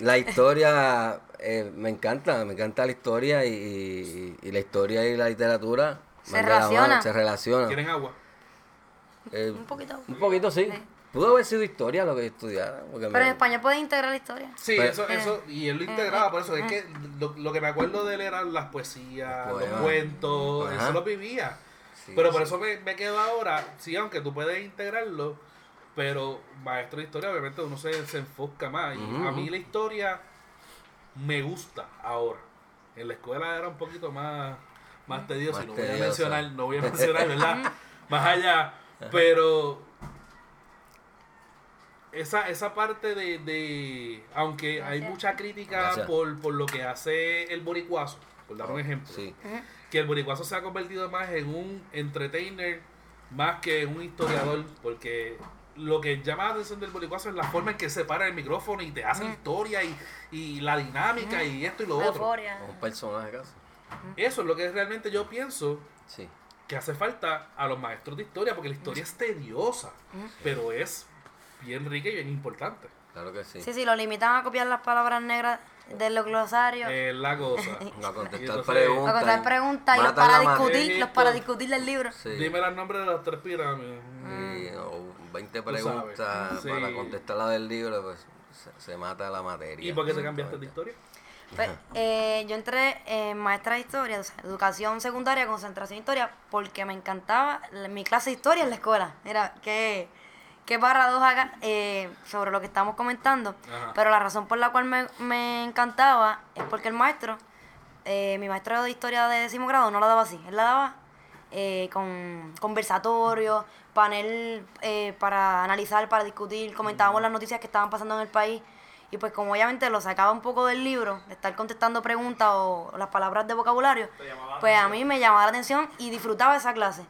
la historia eh, me encanta, me encanta la historia y, y- y la historia y la literatura Se relacionan. se relacionan. ¿Quieren agua? Eh, Un poquito. un poquito sí. Sí. Pudo haber sido historia lo que estudiara. porque Pero me- en español puedes integrar la historia. Sí, Pues- eso, eso, y él lo integraba, por eso es que lo, lo que me acuerdo de él eran las poesías, los cuentos, Ajá. eso lo vivía. Sí, pero por sí. eso me, me quedo ahora, sí, aunque tú puedes integrarlo, pero maestro de historia, obviamente uno se, se enfoca más. Y a mí la historia me gusta ahora. En la escuela era un poquito más, más tedioso, Más y no voy a mencionar, no voy a [LAUGHS] mencionar, ¿verdad? más allá, pero esa, esa parte de, de aunque hay mucha crítica por, por lo que hace el boricuazo, por dar un ejemplo, Sí. que el boricuazo se ha convertido más en un entertainer más que en un historiador, porque lo que llama la atención del boricuazo es la forma en que se para el micrófono y te hace historia y, y la dinámica y esto y lo La otro. euforia. Un personaje casi. Eso es lo que realmente yo pienso Sí. Que hace falta a los maestros de historia, porque la historia es tediosa, pero es bien rica y bien importante. Claro que sí. Sí, sí, lo limitan a copiar las palabras negras de los glosarios. Es la cosa. [LAUGHS] A contestar preguntas. a contar preguntas y los para la discutir, los para discutir del libro. Sí. Dime los nombres de las tres pirámides. Y, o 20 Tú sabes. preguntas Sí. para contestar la del libro, pues se, se mata la materia. ¿Y por qué te cambiaste de historia? Pues, eh, yo entré en maestra de historia, o sea, educación secundaria, concentración de historia, porque me encantaba la- mi clase de historia en la escuela. Mira, qué, qué paradoja eh, sobre lo que estamos comentando. Ajá. Pero la razón por la cual me, me encantaba es porque el maestro, eh, mi maestro de historia de décimo grado, no la daba así. Él la daba eh, con conversatorio, panel eh, para analizar, para discutir, comentábamos las noticias que estaban pasando en el país. Y pues como obviamente lo sacaba un poco del libro, de estar contestando preguntas o las palabras de vocabulario, pues a mí me llamaba la atención y disfrutaba esa clase.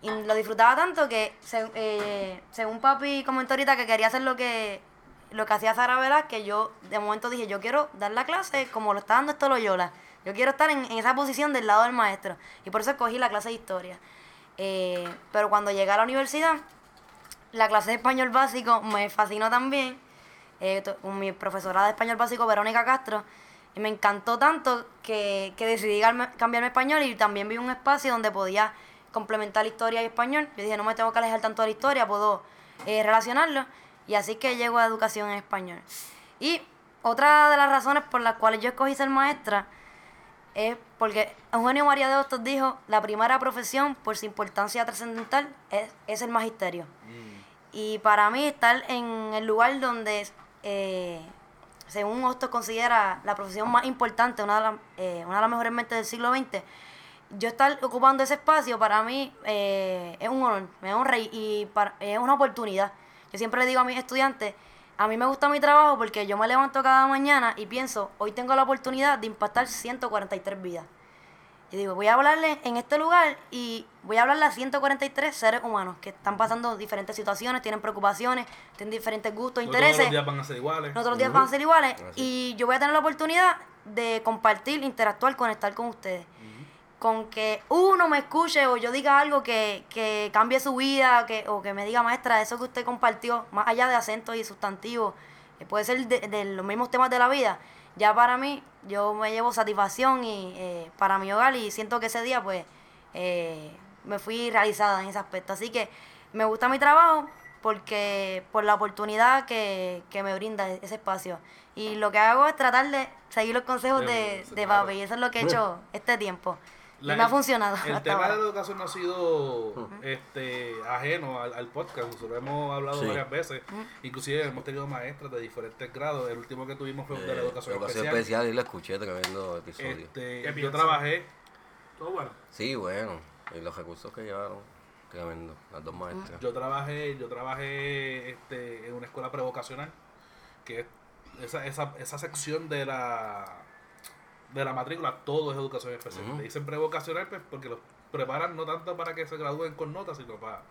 Y lo disfrutaba tanto que, se- eh, según papi comentó ahorita que quería hacer lo que lo que hacía Sara Velázquez, yo de momento dije, yo quiero dar la clase como lo está dando esto Loyola. Yo quiero estar en, en esa posición del lado del maestro. Y por eso escogí la clase de historia. Eh, pero cuando llegué a la universidad, la clase de español básico me fascinó también. Eh, con mi profesora de español básico, Verónica Castro. Y me encantó tanto que, que decidí cambiarme español y también vi un espacio donde podía complementar historia y español. Yo dije, no me tengo que alejar tanto de la historia, puedo eh, relacionarlo. Y así que llego a educación en español. Y otra de las razones por las cuales yo escogí ser maestra es porque Eugenio María de Hostos dijo, la primera profesión por su importancia trascendental es, es el magisterio. Y para mí estar en el lugar donde, eh, según Hostos considera la profesión más importante, una de, las, eh, una de las mejores mentes del siglo XX, yo estar ocupando ese espacio para mí eh, es un honor, me honra y, es una oportunidad. Yo siempre le digo a mis estudiantes, a mí me gusta mi trabajo porque yo me levanto cada mañana y pienso, hoy tengo la oportunidad de impactar 143 vidas. Y digo, voy a hablarle en este lugar y voy a hablarle a 143 seres humanos que están pasando diferentes situaciones, tienen preocupaciones, tienen diferentes gustos, No todos los intereses. días van a ser iguales. No todos los días van a ser iguales. Así. Y yo voy a tener la oportunidad de compartir, interactuar, conectar con ustedes. Con que uno me escuche o yo diga algo que, que cambie su vida que, o que me diga, maestra, eso que usted compartió, más allá de acentos y sustantivos, que puede ser de, de los mismos temas de la vida, ya para mí yo me llevo satisfacción y eh, para mi hogar y siento que ese día pues eh, me fui realizada en ese aspecto. Así que me gusta mi trabajo porque por la oportunidad que, que me brinda ese espacio. Y lo que hago es tratar de seguir los consejos de, de claro. papi y eso es lo que he hecho este tiempo. La- y me ha el- funcionado. El tema ahora. de la educación no ha sido este, ajeno al, al podcast. Nosotros hemos hablado Sí. varias veces. Inclusive hemos tenido maestras de diferentes grados. El último que tuvimos fue de la Eh, educación, educación especial. especial y lo escuché, tremendo episodio. Este, ¿Qué yo trabajé, Todo bueno. Sí, bueno. Y los recursos que llevaron, tremendo. Las dos maestras. yo trabajé, yo trabajé este, en una escuela prevocacional, que es esa, esa, esa sección de la de la matrícula, todo es educación especial. Le dicen prevocacional pues, porque los preparan no tanto para que se gradúen con notas, sino para,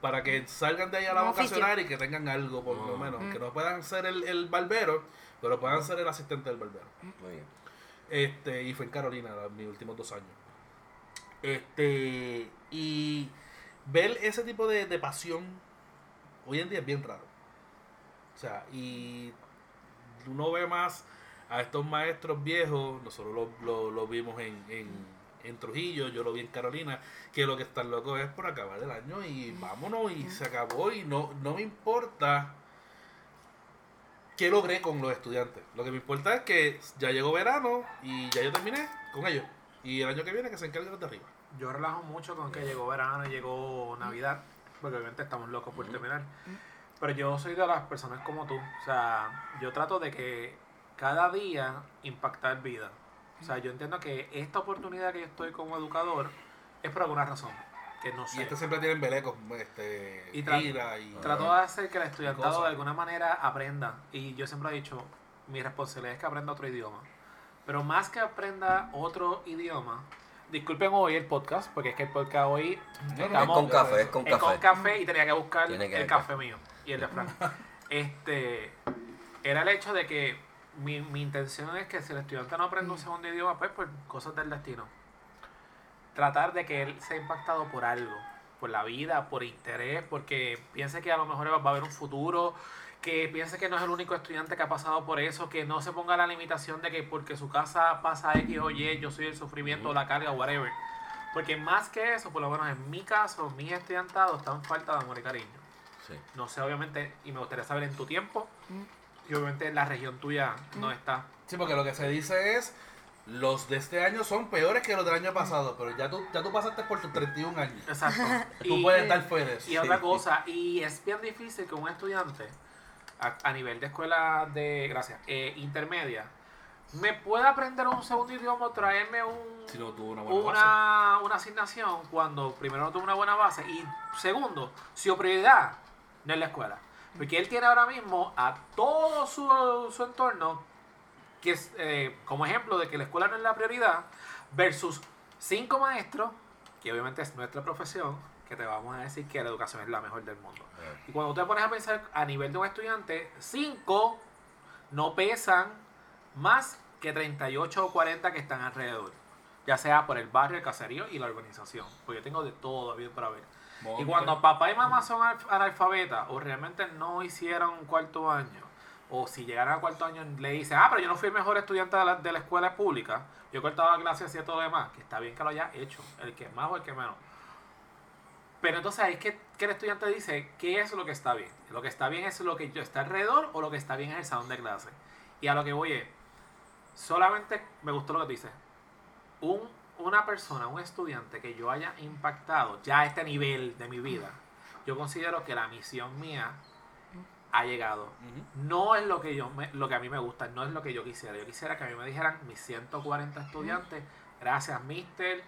para que salgan de ahí a la oficio. vocacional y que tengan algo por lo menos. Que no puedan ser el, el barbero, pero puedan ser el asistente del barbero. Muy bien. Este, y fue en Carolina mis últimos dos años. Este, y ver ese tipo de, de pasión hoy en día es bien raro. O sea, y uno ve más a estos maestros viejos, nosotros lo, lo- lo vimos en, en, en Trujillo, yo lo vi en Carolina, que lo que están locos es por acabar el año y vámonos y se acabó y no, no me importa qué logré con los estudiantes. Lo que me importa es que ya llegó verano y ya yo terminé con ellos. Y el año que viene que se encarguen los de arriba. Yo relajo mucho con que llegó verano y llegó Navidad, porque obviamente estamos locos por terminar. Pero yo soy de las personas como tú. O sea, yo trato de que cada día impactar vida. O sea, yo entiendo que esta oportunidad que yo estoy como educador es por alguna razón. Que no Y sé. estos siempre tienen belecos, este, Y tra- ira y... Trato de hacer que el estudiantado de alguna manera aprenda. Y yo siempre he dicho, mi responsabilidad es que aprenda otro idioma. Pero más que aprenda otro idioma, disculpen hoy el podcast, porque es que el podcast hoy No, no, Es estamos- con café, es con es con café. café y tenía que buscar que el café mío y el de Frank. este, era el hecho de que mi, mi intención es que si el estudiante no aprende un segundo idioma, pues por cosas del destino, tratar de que él sea impactado por algo, por la vida, por interés, porque piense que a lo mejor va a haber un futuro, que piense que no es el único estudiante que ha pasado por eso, que no se ponga la limitación de que porque su casa pasa X o Y, yo soy el sufrimiento, la carga, whatever. Porque más que eso, por lo menos en mi caso, mis estudiantados están falta de amor y cariño. Sí. No sé, obviamente, y me gustaría saber en tu tiempo, y obviamente en la región tuya no está. Sí, porque lo que se dice es, los de este año son peores que los del año pasado, pero ya tú, ya tú pasaste por tus 31 años. Exacto. [LAUGHS] Tú Y- puedes de eso. Y otra cosa, y es bien difícil que un estudiante a, a nivel de escuela de, gracias, eh, intermedia, me pueda aprender un segundo idioma o traerme un, Si no tuvo una buena base. una, una asignación cuando primero no tuvo una buena base y segundo, su prioridad no es la escuela. Porque él tiene ahora mismo a todo su, su entorno, que es eh, como ejemplo de que la escuela no es la prioridad, versus cinco maestros, que obviamente es nuestra profesión, que te vamos a decir que la educación es la mejor del mundo. Y cuando te pones a pensar a nivel de un estudiante, 5 no pesan más que 38 o 40 que están alrededor. Ya sea por el barrio, el caserío y la urbanización. Porque yo tengo de todo bien para ver. Y cuando papá y mamá son al- analfabetas o realmente no hicieron un cuarto año, o si llegaran a cuarto año le dicen, ah, pero yo no fui el mejor estudiante de la, de la escuela pública, yo cortaba clases y todo lo demás, que está bien que lo haya hecho, el que más o el que menos. Pero entonces ahí es que, que el estudiante dice, ¿qué es lo que está bien? Lo que está bien es lo que yo está alrededor o lo que está bien es el salón de clase. Y a lo que voy es, solamente me gustó lo que tú dices. Un, una persona, un estudiante que yo haya impactado ya a este nivel de mi vida, yo considero que la misión mía ha llegado. No es lo que yo me- lo que a mí me gusta, no es lo que yo quisiera. Yo quisiera que a mí me dijeran mis 140 estudiantes, gracias mister,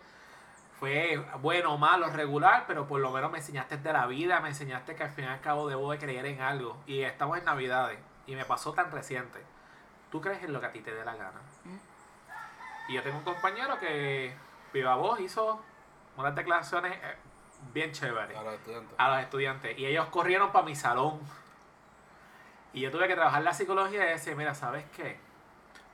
fue bueno o malo, regular, pero por lo menos me enseñaste de la vida, me enseñaste que al fin y al cabo debo de creer en algo. Y estamos en Navidades y me pasó tan reciente. Tú crees en lo que a ti te dé la gana. Y yo tengo un compañero que, viva voz, hizo unas declaraciones eh, bien chéveres A los estudiantes. a los estudiantes y ellos corrieron para mi salón. Y yo tuve que trabajar la psicología y decir, mira, ¿sabes qué?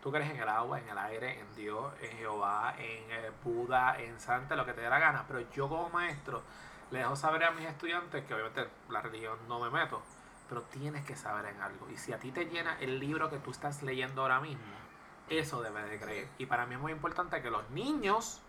Tú crees en el agua, en el aire, en Dios, en Jehová, en eh, Buda, en Santa, lo que te dé la gana. Pero yo como maestro le dejo saber a mis estudiantes que obviamente la religión no me meto, pero tienes que saber en algo. Y si a ti te llena el libro que tú estás leyendo ahora mismo, eso debe de creer. Y para mí es muy importante que los niños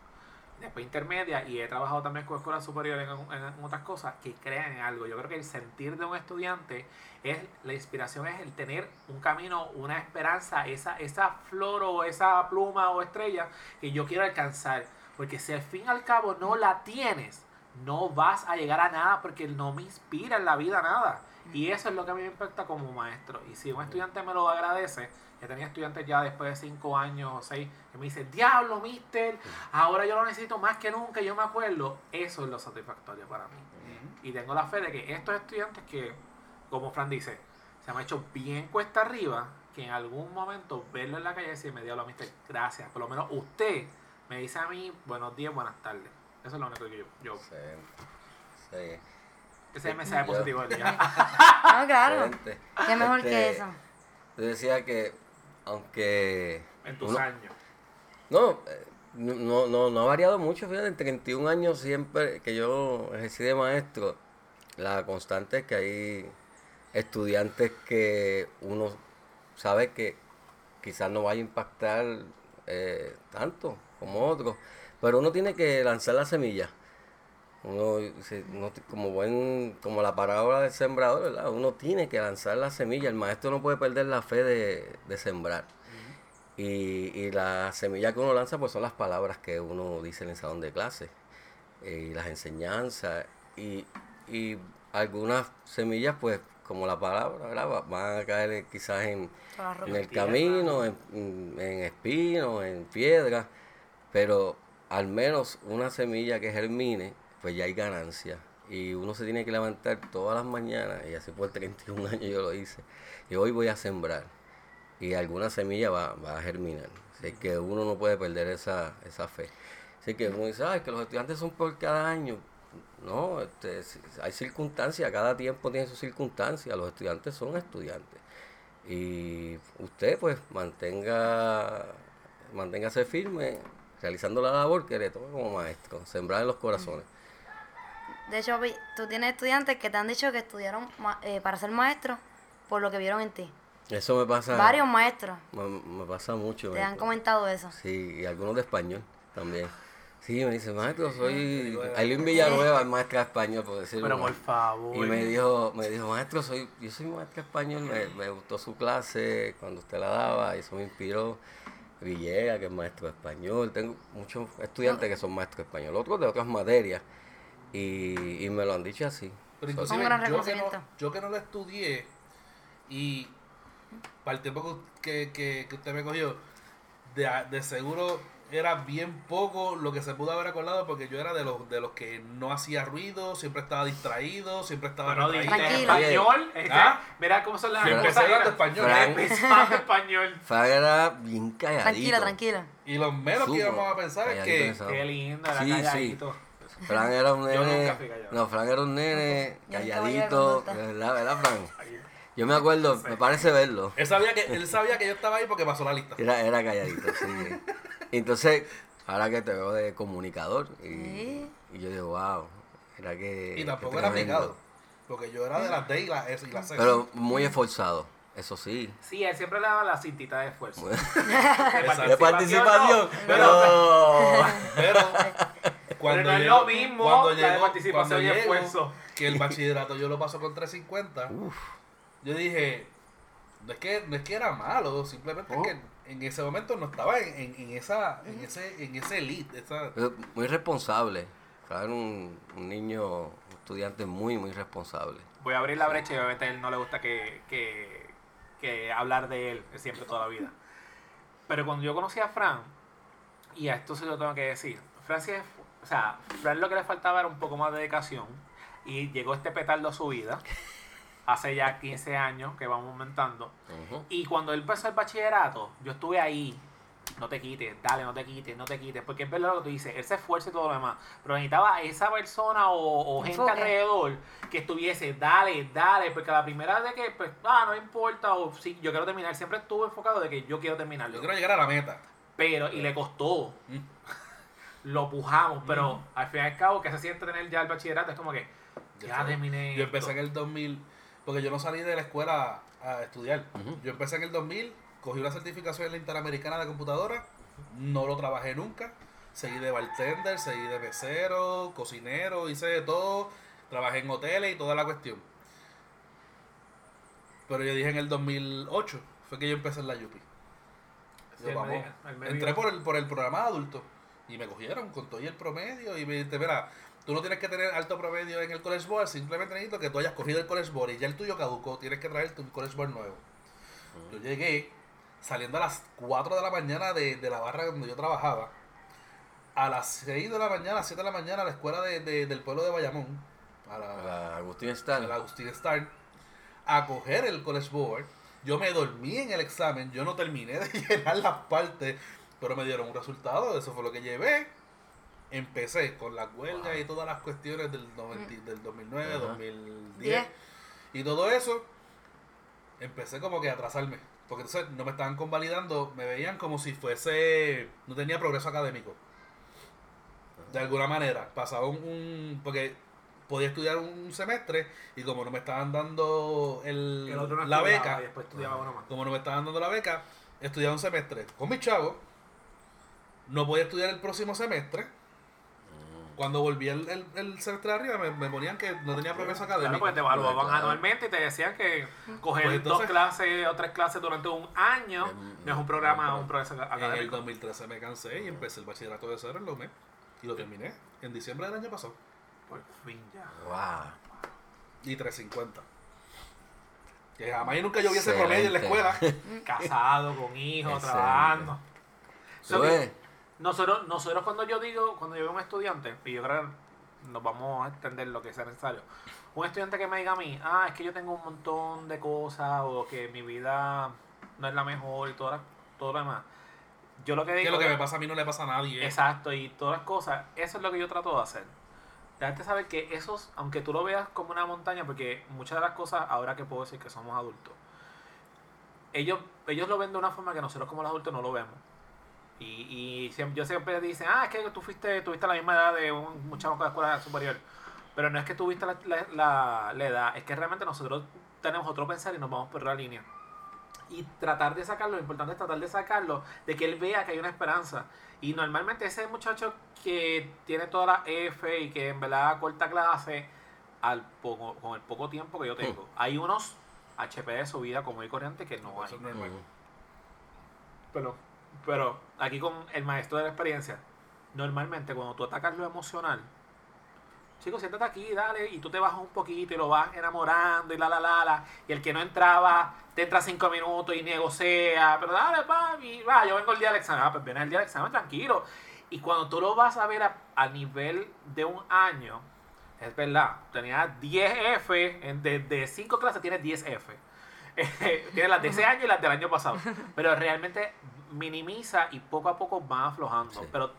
después intermedia y he trabajado también con escuelas superiores en, en otras cosas que crean en algo. Yo creo que el sentir de un estudiante es la inspiración es el tener un camino, una esperanza, esa esa flor o esa pluma o estrella que yo quiero alcanzar. Porque si al fin y al cabo no la tienes, no vas a llegar a nada porque no me inspira en la vida nada. Y eso es lo que a mí me impacta como maestro. Y si un estudiante me lo agradece, ya tenía estudiantes ya después de cinco años o seis, que me dicen, diablo, mister, ahora yo lo necesito más que nunca, yo me acuerdo. Eso es lo satisfactorio para mí. Y tengo la fe de que estos estudiantes que, como Fran dice, se me ha hecho bien cuesta arriba, que en algún momento verlo en la calle y decirme, diablo, mister, gracias. Por lo menos usted me dice a mí, buenos días, buenas tardes. Eso es lo único que yo... yo Sí. Sí. ese es el mensaje positivo del día. No, [LAUGHS] claro. Excelente. Qué mejor Este, que eso. Yo decía que, aunque. en tus uno- años. No, eh, no, no, no, no ha variado mucho, fíjate, en 31 años siempre que yo ejercí de maestro, la constante es que hay estudiantes que uno sabe que quizás no vaya a impactar eh, tanto como otros, pero uno tiene que lanzar la semilla. Uno, uno como buen, como la parábola del sembrador, ¿verdad? Uno tiene que lanzar la semilla. El maestro no puede perder la fe de, de sembrar. Y, y la semilla que uno lanza pues son las palabras que uno dice en el salón de clase eh, y las enseñanzas y, y algunas semillas pues como la palabra ¿verdad? Va- van a caer eh, quizás en, en el camino, en, en- en espinos, en piedras, pero al menos una semilla que germine pues ya hay ganancia y uno se tiene que levantar todas las mañanas y así por [LAUGHS] 31 años yo lo hice y hoy voy a sembrar y alguna semilla va, va a germinar. Así que uno no puede perder esa, esa fe. Así que uno dice, "Ay, que los estudiantes son por cada año. No, este, hay circunstancias, cada tiempo tiene sus circunstancias, los estudiantes son estudiantes. Y usted pues mantenga, manténgase firme, realizando la labor que le toca como maestro, sembrar en los corazones. De hecho, papi, tú tienes estudiantes que te han dicho que estudiaron ma- eh, para ser maestros por lo que vieron en ti. Eso me pasa, Varios maestros me, me pasa mucho. te han comentado eso. Sí, y algunos de español también. Sí, me dice, maestro, soy Aileen Villanueva, es maestra de español, por decirlo. Pero más". por favor. Y me dijo, me dijo, maestro, soy, yo soy maestra de español, me, me gustó su clase cuando usted la daba, y eso me inspiró. Villegas, que es maestro de español, tengo muchos estudiantes que son maestros de español, otros de otras materias, y, y me lo han dicho así. Pero Un inclusive gran yo que, no, yo que no lo estudié y para el tiempo que, que, que usted me cogió, de, de seguro era bien poco lo que se pudo haber acordado porque yo era de los de los que no hacía ruido, siempre estaba distraído, siempre estaba Tranquilo. español. este, ¿Ah? Mira cómo son las Yo empecé cosas. hablando eran- español. Fran- Empezaba español. Fran era bien calladito. Tranquila, tranquila. Y lo menos que íbamos a pensar es calladito que Qué lindo, era Sí, sí. Fran era un Yo nene. nunca fui callado. No, Fran era un nene calladito. ¿Verdad, verdad, Fran? Yo me acuerdo, me parece verlo. él sabía que él sabía que yo estaba ahí porque pasó la lista. Era, era calladito, sí. [LAUGHS] Entonces, ahora que te veo de comunicador, y, Sí. y yo digo, wow, era que. Y tampoco que era aplicado. Porque yo era de las D y las S y las C. Pero muy esforzado, eso sí. Sí, él siempre le daba la cintita de esfuerzo. [LAUGHS] De De participación. no, pero, No. Pero [LAUGHS] pero no es lo mismo cuando la de llegó- participación cuando y llego, esfuerzo. Que el bachillerato yo lo paso con 350. Yo dije, no es que, no es que era malo, simplemente Oh. es que en ese momento no estaba en, en, en esa, en ese, en ese elite, esa- Muy responsable. Era un, un niño, un estudiante muy, muy responsable. Voy a abrir la brecha y obviamente a él no le gusta que, que, que hablar de él siempre toda la vida. Pero cuando yo conocí a Fran, y a esto se lo tengo que decir, Fran sí es- o sea, Fran lo que le faltaba era un poco más de dedicación y llegó este petardo a su vida hace ya 15 años que vamos aumentando. Ujú. Y cuando él empezó el bachillerato, yo estuve ahí. No te quites, dale, no te quites, no te quites. Porque es verdad lo que tú dices, él se esfuerza y todo lo demás. Pero necesitaba esa persona o, o gente Enfoque. alrededor que estuviese, dale, dale. Porque la primera de que, pues, ah, no importa, o sí, yo quiero terminar. Siempre estuvo enfocado de que yo quiero terminarlo. yo quiero llegar a la meta. Pero, y le costó. Mm. [LAUGHS] Lo pujamos, pero al fin y al cabo, que se siente tener ya el bachillerato, es como que Yo ya terminé. Yo empecé en el 2000, porque yo no salí de la escuela a estudiar. Yo empecé en el 2000, cogí una certificación en la Interamericana de Computadora, no lo trabajé nunca. Seguí de bartender, seguí de mesero, cocinero, hice de todo. Trabajé en hoteles y toda la cuestión. Pero yo dije en el 2008, fue que yo empecé en la Yupi. Sí, Yo, vamos, entré por el, por el programa de adulto. Y me cogieron con todo y el promedio y me dijiste, mira, tú no tienes que tener alto promedio en el College Board, simplemente necesito que tú hayas cogido el College Board y ya el tuyo caducó, tienes que traerte un College Board nuevo. Yo llegué saliendo a las 4 de la mañana de, de la barra donde yo trabajaba, a las 6 de la mañana, 7 de la mañana a la escuela de, de- del pueblo de Bayamón, a la, La Agustín a Stan. la Agustín Star, a coger el College Board. Yo me dormí en el examen, yo no terminé de [LAUGHS] llenar las partes, pero me dieron un resultado, eso fue lo que llevé. Empecé con las huelgas y todas las cuestiones del, 90 del 2009, Ajá. 2010 Diez. y todo eso. Empecé como que a atrasarme, porque entonces no me estaban convalidando, me veían como si fuese, no tenía progreso académico. De alguna manera, pasaba un, un- porque podía estudiar un semestre y como no me estaban dando el, El otro no la beca, Y después estudiaba uno más. como no me estaban dando la beca, estudiaba un semestre con mis chavos, no podía estudiar el próximo semestre. Cuando volví el, el, el semestre de arriba me, me ponían que no tenía progreso Claro, académico. porque te evaluaban Claro. anualmente y te decían que coger Pues entonces- dos clases o tres clases durante un año Mm, no es un programa, un progreso En el académico. 2013 me cansé y empecé el bachillerato de cero en la UME. Y lo terminé en diciembre del año pasado. Por fin ya. Wow. Y 350. Que jamás y nunca yo vi ese promedio en la escuela. [LAUGHS] Casado, con hijos, trabajando. So. Nosotros, nosotros cuando yo digo, cuando yo veo un estudiante, y yo creo que nos vamos a extender lo que sea necesario, un estudiante que me diga a mí, ah, es que yo tengo un montón de cosas, o que mi vida no es la mejor y todo, todo lo demás. Yo lo que digo Que lo que me pasa a mí no le pasa a nadie. Exacto, y todas las cosas, eso es lo que yo trato de hacer. Dejarte saber que esos, aunque tú lo veas como una montaña, porque muchas de las cosas, ahora que puedo decir que somos adultos, ellos, ellos lo ven de una forma que nosotros como los adultos no lo vemos. Y, y siempre, yo siempre dicen, ah, es que tú fuiste, tuviste la misma edad de un muchacho de escuela superior. Pero no es que tuviste la, la, la, la edad, es que realmente nosotros tenemos otro pensar y nos vamos por la línea. Y tratar de sacarlo, lo importante es tratar de sacarlo, de que él vea que hay una esperanza. Y normalmente ese muchacho que tiene toda la F y que en verdad corta clase, al poco, con el poco tiempo que yo tengo, hay unos HP de su vida común y corriente que no hay. Ujú. Pero, aquí con el maestro de la experiencia, normalmente cuando tú atacas lo emocional, chicos, siéntate aquí, dale, y tú te bajas un poquito y lo vas enamorando y la la la la, y el que no entraba, te entra cinco minutos y negocia, pero dale, papi, va, yo vengo el día del examen, ah, pues viene el día del examen tranquilo. Y cuando tú lo vas a ver a, a nivel de un año, es verdad, tenía 10 F, de, de 5 clases tienes 10 F. [LAUGHS] Tiene las de ese año y las del año pasado. [LAUGHS] Pero realmente minimiza y poco a poco van aflojando. Sí. Pero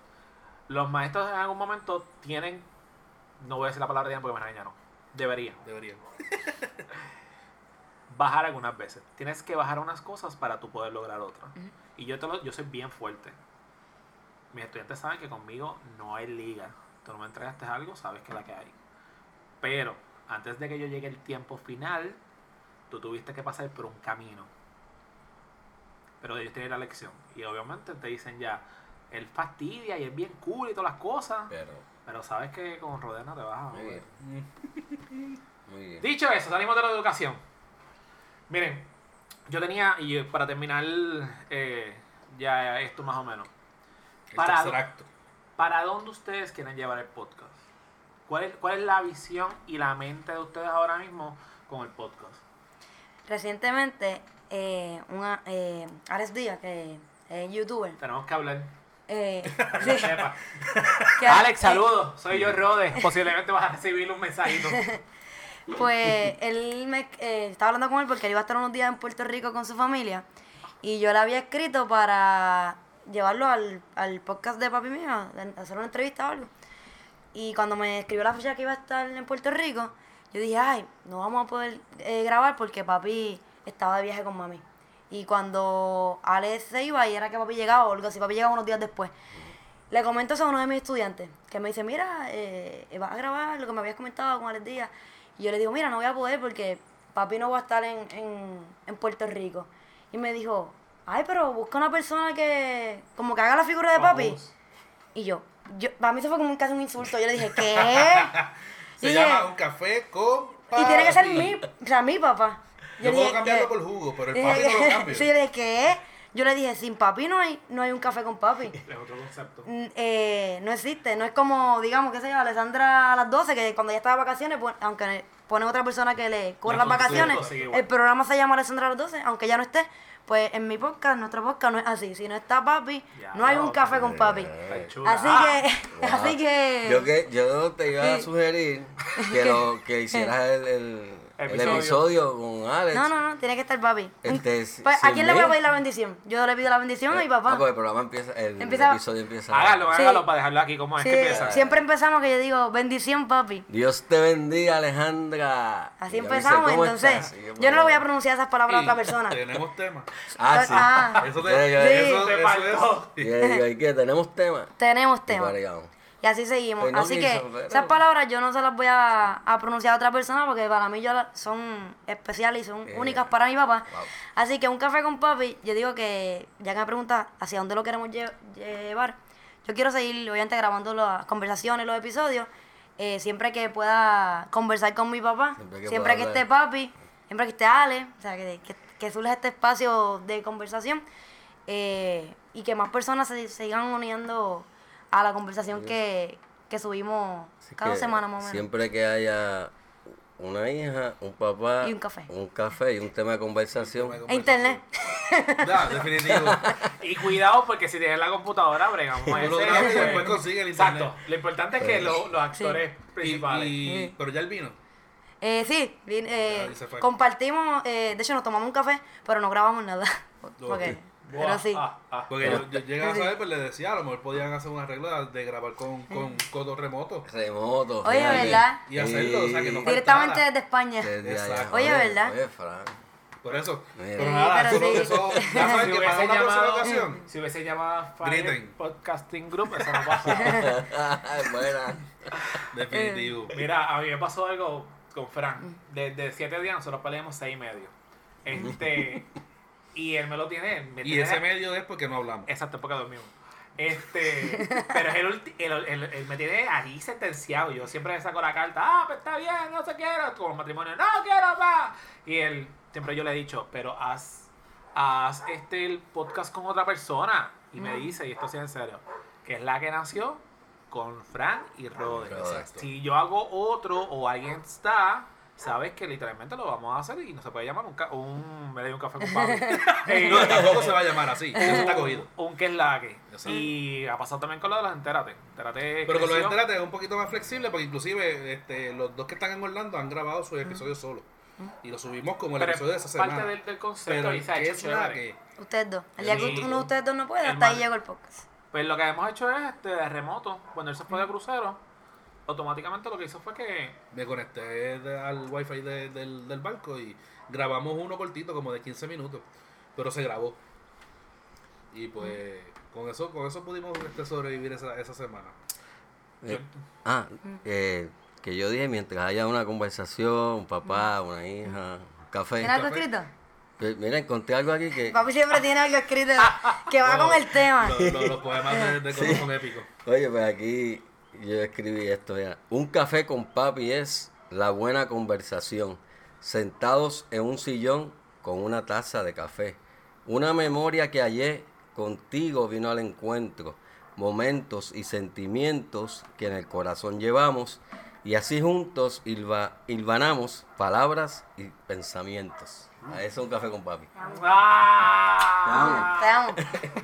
los maestros en algún momento tienen, no voy a decir la palabra porque me regañaron, deberían Deberían. [LAUGHS] bajar algunas veces. Tienes que bajar unas cosas para tú poder lograr otras. Y yo, te lo, yo soy bien fuerte. Mis estudiantes saben que conmigo no hay liga. Tú no me entregaste algo, sabes que es la que hay. Pero antes de que yo llegue el tiempo final, tú tuviste que pasar por un camino. Pero ellos tienen la lección. Y obviamente te dicen ya, él fastidia y es bien cool y todas las cosas. Pero, Pero sabes que con Rodena te vas a muy bien. [LAUGHS] Muy bien. Dicho eso, salimos de la educación. Miren, yo tenía, y para terminar eh, ya esto más o menos, El acto. ¿para dónde ustedes quieren llevar el podcast? ¿Cuál es, ¿Cuál es la visión y la mente de ustedes ahora mismo con el podcast? Recientemente, eh, una, eh, Alex Díaz, que es youtuber, Tenemos que hablar. eh, sí, [LAUGHS] [LAUGHS] que- [LAUGHS] Alex, saludos. Soy yo, Rode. Posiblemente vas a recibir un mensajito. Pues él me eh, estaba hablando con él porque él iba a estar unos días en Puerto Rico con su familia y yo le había escrito para llevarlo al, al podcast de papi mío, hacer una entrevista o algo. Y cuando me escribió la fecha que iba a estar en Puerto Rico, yo dije, ay, no vamos a poder eh, grabar porque papi estaba de viaje con mami. Y cuando Alex se iba y era que papi llegaba o algo así, papi llegaba unos días después. Le comento eso a uno de mis estudiantes, que me dice, mira, eh, vas a grabar lo que me habías comentado con Alex Díaz. Y yo le digo, mira, no voy a poder porque papi no va a estar en, en, en Puerto Rico. Y me dijo, ay, pero busca una persona que como que haga la figura de papi. Vamos. Y yo, yo, para mí eso fue como casi un insulto. Yo le dije, [LAUGHS] ¿qué? Se Y llama dije, un café con y tiene que ser papi. mi, o sea, mi papá. Yo puedo dije, cambiarlo por jugo, pero el papi dije, no lo cambio. sí, [LAUGHS] yo le dije, ¿qué? Yo le dije, sin papi no hay, no hay un café con papi. [LAUGHS] Es otro concepto. Eh, no existe, no es como, digamos, qué sé yo, Alessandra a las 12, que cuando ya está de vacaciones, pues, aunque ponen otra persona que le corre La las vacaciones, el programa se llama Alessandra a las 12, aunque ya no esté, pues en mi podcast, nuestro podcast no es así, si no está papi, Ya, no hay un no, café con papi. Está chula. Así Ah, que, así que... Yo, que, yo te iba a [LAUGHS] sugerir que, lo, que hicieras el, el, el Episodio. con Alex. No, no, no, tiene que estar papi. Este, Pues, ¿A quién le voy a pedir la bendición? Yo le pido la bendición a mi papá. Ah, pues el programa empieza, el Empieza- episodio empieza. Hágalo, Sí. hágalo para dejarlo aquí como es Sí, que empieza. siempre empezamos que yo digo, bendición papi. Dios te bendiga, Alejandra. Así dice, empezamos, "¿Cómo entonces. estás?" Y Yo no le voy a pronunciar esas palabras a otra persona. Tenemos tema. Ah, sí. Ah, Eso, Sí, te, eso, Te eso faltó. es. Y yo digo, ¿y qué? ¿Tenemos tema? tenemos Y tema. Y así seguimos. Pues no así que esas palabras yo no se las voy a, a pronunciar a otra persona porque para mí yo la- son especiales y son Eh, únicas para mi papá. wow. Así que un café con papi, yo digo que, ya que me preguntas hacia dónde lo queremos lle- llevar, yo quiero seguir, obviamente, grabando las conversaciones, los episodios, eh, siempre que pueda conversar con mi papá, Siempre que siempre que, pueda esté hablar. papi, siempre que esté Ale, o sea, que, que, que surja este espacio de conversación eh, y que más personas se sigan uniendo a la conversación que, que subimos Así cada que semana más o menos. Siempre que haya una hija, un papá, Y un café. un café y un tema de conversación. E internet. [LAUGHS] Ya, definitivo. Y cuidado porque si tienes la computadora, bregamos Uno lo ese, graba y pues, después consigue el internet. Exacto. Lo importante es que lo- los actores Y- principales. y- pero ya el vino. Eh, sí, eh, compartimos, eh, de hecho nos tomamos un café, pero no grabamos nada. Porque, Buah, pero sí. ah, ah. Porque yo, yo llegué a saber, pues le decía, a lo mejor podían hacer una regla de grabar con, con codo remoto. Remoto. Oye, fíjate. ¿verdad? Y hacerlo, o sea, que no Directamente faltara. desde España. Desde allá. Exacto. Oye, ¿verdad? Oye, Fran. Por eso. Mira. Pero nada, pero eso, sí. eso, ya saben Si que para hubiese una próxima llamado, ocasión. si hubiese llamado Fire. Podcasting Group, eso no [LAUGHS] pasa. Buena. Definitivo. Mira, a mí me pasó algo con Fran. Desde siete días nosotros peleamos seis y medio. Este, [LAUGHS] y él me lo tiene. me Y tiene- ese medio es porque no hablamos. Exacto, porque dormimos. Este, pero es el, el, el- el- me tiene ahí sentenciado. Yo siempre le saco la carta, ah, pues está bien, no se quiero. Como matrimonio, no quiero más. Y él, siempre yo le he dicho, pero haz, haz este el podcast con otra persona. Y me dice, y esto sí es en serio, que es la que nació con Frank y. Exacto. Si yo hago otro o alguien está, sabes que literalmente lo vamos a hacer y no se puede llamar un, ca- un me un café con [LAUGHS] papi. [LAUGHS] No, tampoco se va a llamar así. Eso está cogido. un que es la que. Y ha pasado también con lo de los entérate. Entérate Pero con los enteras es un poquito más flexible porque inclusive este, los dos que están en Orlando han grabado sus episodios solos. Y lo subimos como el Pero episodio de es esa parte semana. del, del concepto Pero y el se ha que hecho es la que... Ustedes dos. El día que uno de ustedes dos no puede, hasta ahí llegó el podcast. Pues lo que hemos hecho es este de remoto. Cuando él se fue de crucero, automáticamente lo que hizo fue que. Me conecté al wifi de- del, del barco y grabamos uno cortito como de 15 minutos. Pero se grabó. Y pues con eso con eso pudimos este, sobrevivir esa, esa semana. Eh, ah, eh, que yo dije mientras haya una conversación, un papá, una hija, un café. ¿Tiene algo escrito? Mira, encontré algo aquí que. Papi siempre tiene algo escrito que va [LAUGHS] No, con el tema. lo- lo- los poemas de, de [LAUGHS] Codo son épicos. Oye, pues aquí yo escribí esto ya. Un café con papi es la buena conversación. Sentados en un sillón con una taza de café. Una memoria que ayer contigo vino al encuentro. Momentos y sentimientos que en el corazón llevamos. Y así juntos hilva- hilvanamos palabras y pensamientos. A eso es un café con papi. ¡Ah! Te amo.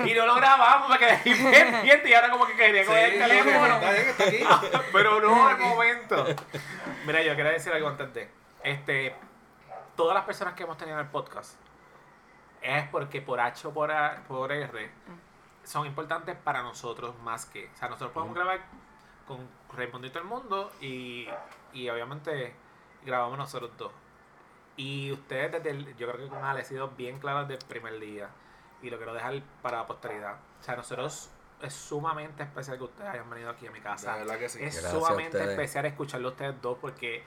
Y no lo grabamos, me quedé [LAUGHS] bien pendiente y ahora como que quería Sí, coger el está bien, teléfono. está bien, está aquí. [LAUGHS] Pero no al momento. Mira, yo quería decir algo antes de. Este, todas las personas que hemos tenido en el podcast es porque por H o por, A- por R son importantes para nosotros más que. O sea, nosotros podemos grabar con Raimundo y todo el mundo y, y obviamente grabamos nosotros dos. Y ustedes desde el, yo creo que con Ale ha sido bien claro desde el primer día. Y lo quiero dejar para la posteridad. O sea, nosotros es sumamente especial que ustedes hayan venido aquí a mi casa. Verdad que sí. Es Gracias sumamente especial escucharlo a ustedes dos porque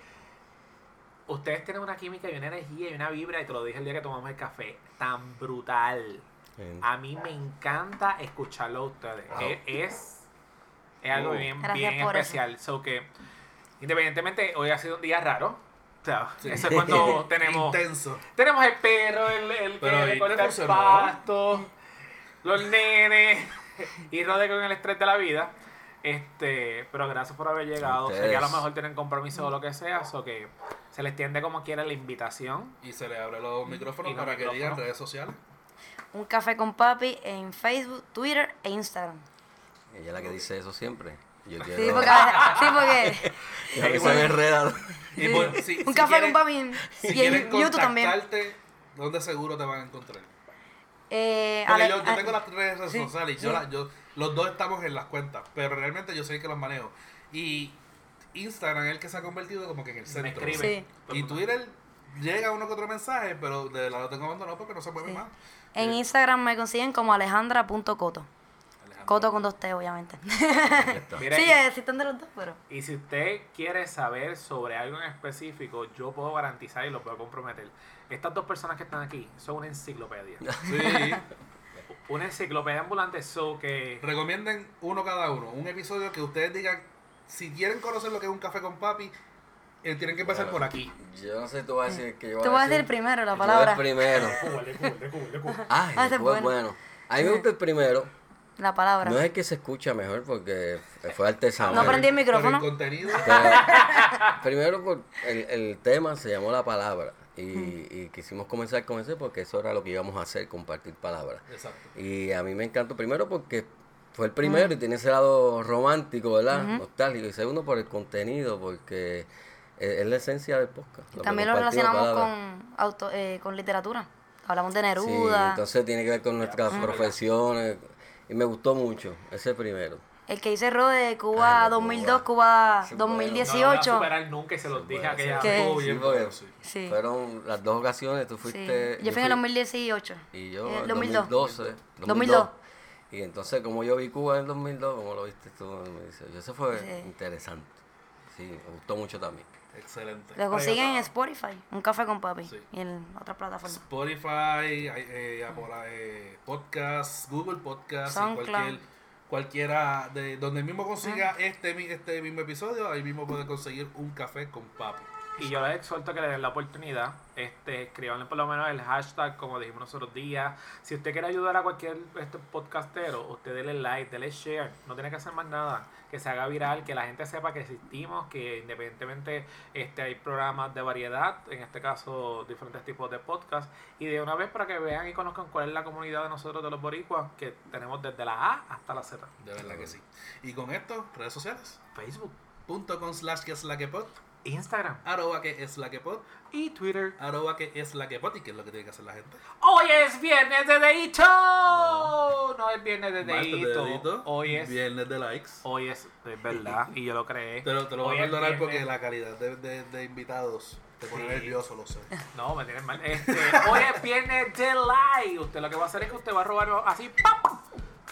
ustedes tienen una química y una energía y una vibra, y te lo dije el día que tomamos el café, tan brutal. A mí me encanta escucharlo a ustedes. Wow. Es, es, es algo Oh. bien, bien por eso. especial. So que, independientemente, hoy ha sido un día raro. O sea, Sí. eso es cuando [LAUGHS] tenemos Intenso. tenemos el perro, el, el que ahí le te corta el pasto. los nenes [LAUGHS] y rode con el estrés de la vida. Este, pero gracias por haber llegado. Sé que a lo mejor tienen compromiso o lo que sea, o que se les tiende como quiera la invitación. Y se le abre los micrófonos Y los para que digan redes sociales. Un café con papi en Facebook, Twitter e Instagram. Ella es la que dice eso siempre. Yo Sí, quiero. porque, sí, porque [LAUGHS] y a veces me enreda. Y por- si- un si café quieren- con Si y en YouTube también. ¿dónde seguro te van a encontrar? Eh, Porque yo, yo a- tengo las redes sí, sociales y yo, sí. la- yo- los dos estamos en las cuentas, pero realmente yo soy el que los manejo. Y Instagram es el que se ha convertido como que en el centro. Sí. Y Twitter llega uno que otro mensaje, pero de verdad lo tengo abandonado porque no se mueve Sí. más. En Instagram me consiguen como alejandra.coto. Coto con dos T, obviamente. [LAUGHS] Mira, sí, y- existen de los dos, pero. Y si usted quiere saber sobre algo en específico, yo puedo garantizar y lo puedo comprometer. Estas dos personas que están aquí son una enciclopedia. [LAUGHS] Sí. Una enciclopedia ambulante, so que Recomienden uno cada uno. Un episodio que ustedes digan, si quieren conocer lo que es un café con papi, eh, tienen que empezar por aquí. Yo no sé, tú vas a decir que yo Tú vas a decir primero la palabra. Yo el primero. Ah, es bueno. bueno. A mí me gusta el primero. La palabra. No es el que se escucha mejor porque fue artesanal. No prendí el micrófono. contenido. Pero, [LAUGHS] primero, por el, el tema se llamó La Palabra. Y, y quisimos comenzar con ese porque eso era lo que íbamos a hacer, compartir palabras. Exacto. Y a mí me encantó primero porque fue el primero y tiene ese lado romántico, ¿verdad? Nostálgico. Y segundo por el contenido, porque es, es la esencia del podcast. También lo relacionamos con, auto, eh, con literatura. Hablamos de Sí, Neruda. entonces tiene que ver con nuestras profesiones. Y me gustó mucho, ese primero. el que dice Rode, Cuba Ay, no, 2002, Cuba. Cuba Sí, no lo voy a 2018. superar nunca y se los dije aquella Sí, bien porque bueno, sí. Sí. Fueron las dos ocasiones, tú sí. fuiste... Yo fui en el 2018. Y yo Eh, en 2002. 2012. 2002. Y entonces, como yo vi Cuba en el 2002, como lo viste tú en el 2018. Eso fue Sí. interesante. Sí, me gustó mucho también. Excelente. Lo consiguen en Spotify, un café con papi. Sí. Y en otras plataformas. Spotify, eh, Apple, eh, Podcast, Google Podcast, y cualquier, cualquiera de donde mismo consiga este, mi- este mismo episodio, ahí mismo puede conseguir un café con papi. Y yo les exhorto que le den la oportunidad. Este, escribanle por lo menos el hashtag, como dijimos nosotros días. Si usted quiere ayudar a cualquier este, podcastero, usted dele like, dele share. No tiene que hacer más nada. Que se haga viral, que la gente sepa que existimos, que independientemente este, hay programas de variedad, en este caso diferentes tipos de podcast. Y de una vez para que vean y conozcan cuál es la comunidad de nosotros de los boricuas, que tenemos desde la A hasta la Z. De verdad que sí. Y con esto, redes sociales. Facebook, Punto con slash que es la que pod, Instagram arroba que es la que pod, y Twitter. arroba que es la que pod, y que es lo que tiene que hacer la gente. Hoy es viernes de Deito. No, es viernes de Martes de Deito. dedito, Hoy es Viernes de likes. Hoy es, es verdad, y yo lo creé. Te lo, te lo voy a perdonar porque la calidad de, de, de invitados te pone Sí. nervioso, lo sé. [LAUGHS] No, me tienes mal. Este, hoy es viernes de like. Usted lo que va a hacer es que usted va a robar así, ¡pam!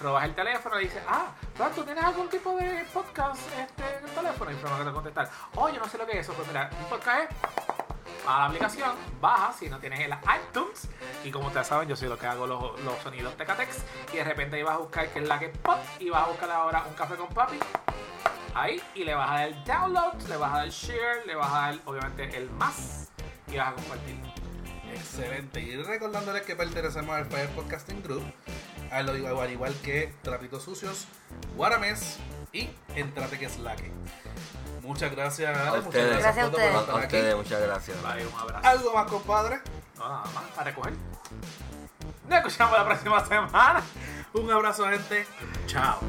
Robas el teléfono y dice, ah, ¿tú tienes algún tipo de podcast este, en el teléfono? Y Fran va a contestar, oh, yo no sé lo que es eso. Pues mira, un podcast es a la aplicación, baja si no tienes el iTunes. Y como ustedes saben, yo soy lo que hago los, los sonidos Tecatex. Y de repente ahí vas a buscar que es la que pop. Y vas a buscar ahora un café con papi. Ahí. Y le vas a dar el download, le vas a dar share, le vas a dar obviamente el más. Y vas a compartir. Excelente. Y recordándoles que pertenecemos al Fire Podcasting Group, al igual, igual que Trapitos Sucios, Guaramés y Entrate que es Laque. Muchas gracias, a Muchas gracias, a ustedes. Aquí. muchas gracias. Vale, un abrazo. ¿Algo más, compadre? No, nada más, para recoger. Nos escuchamos la próxima semana. Un abrazo, gente. Chao.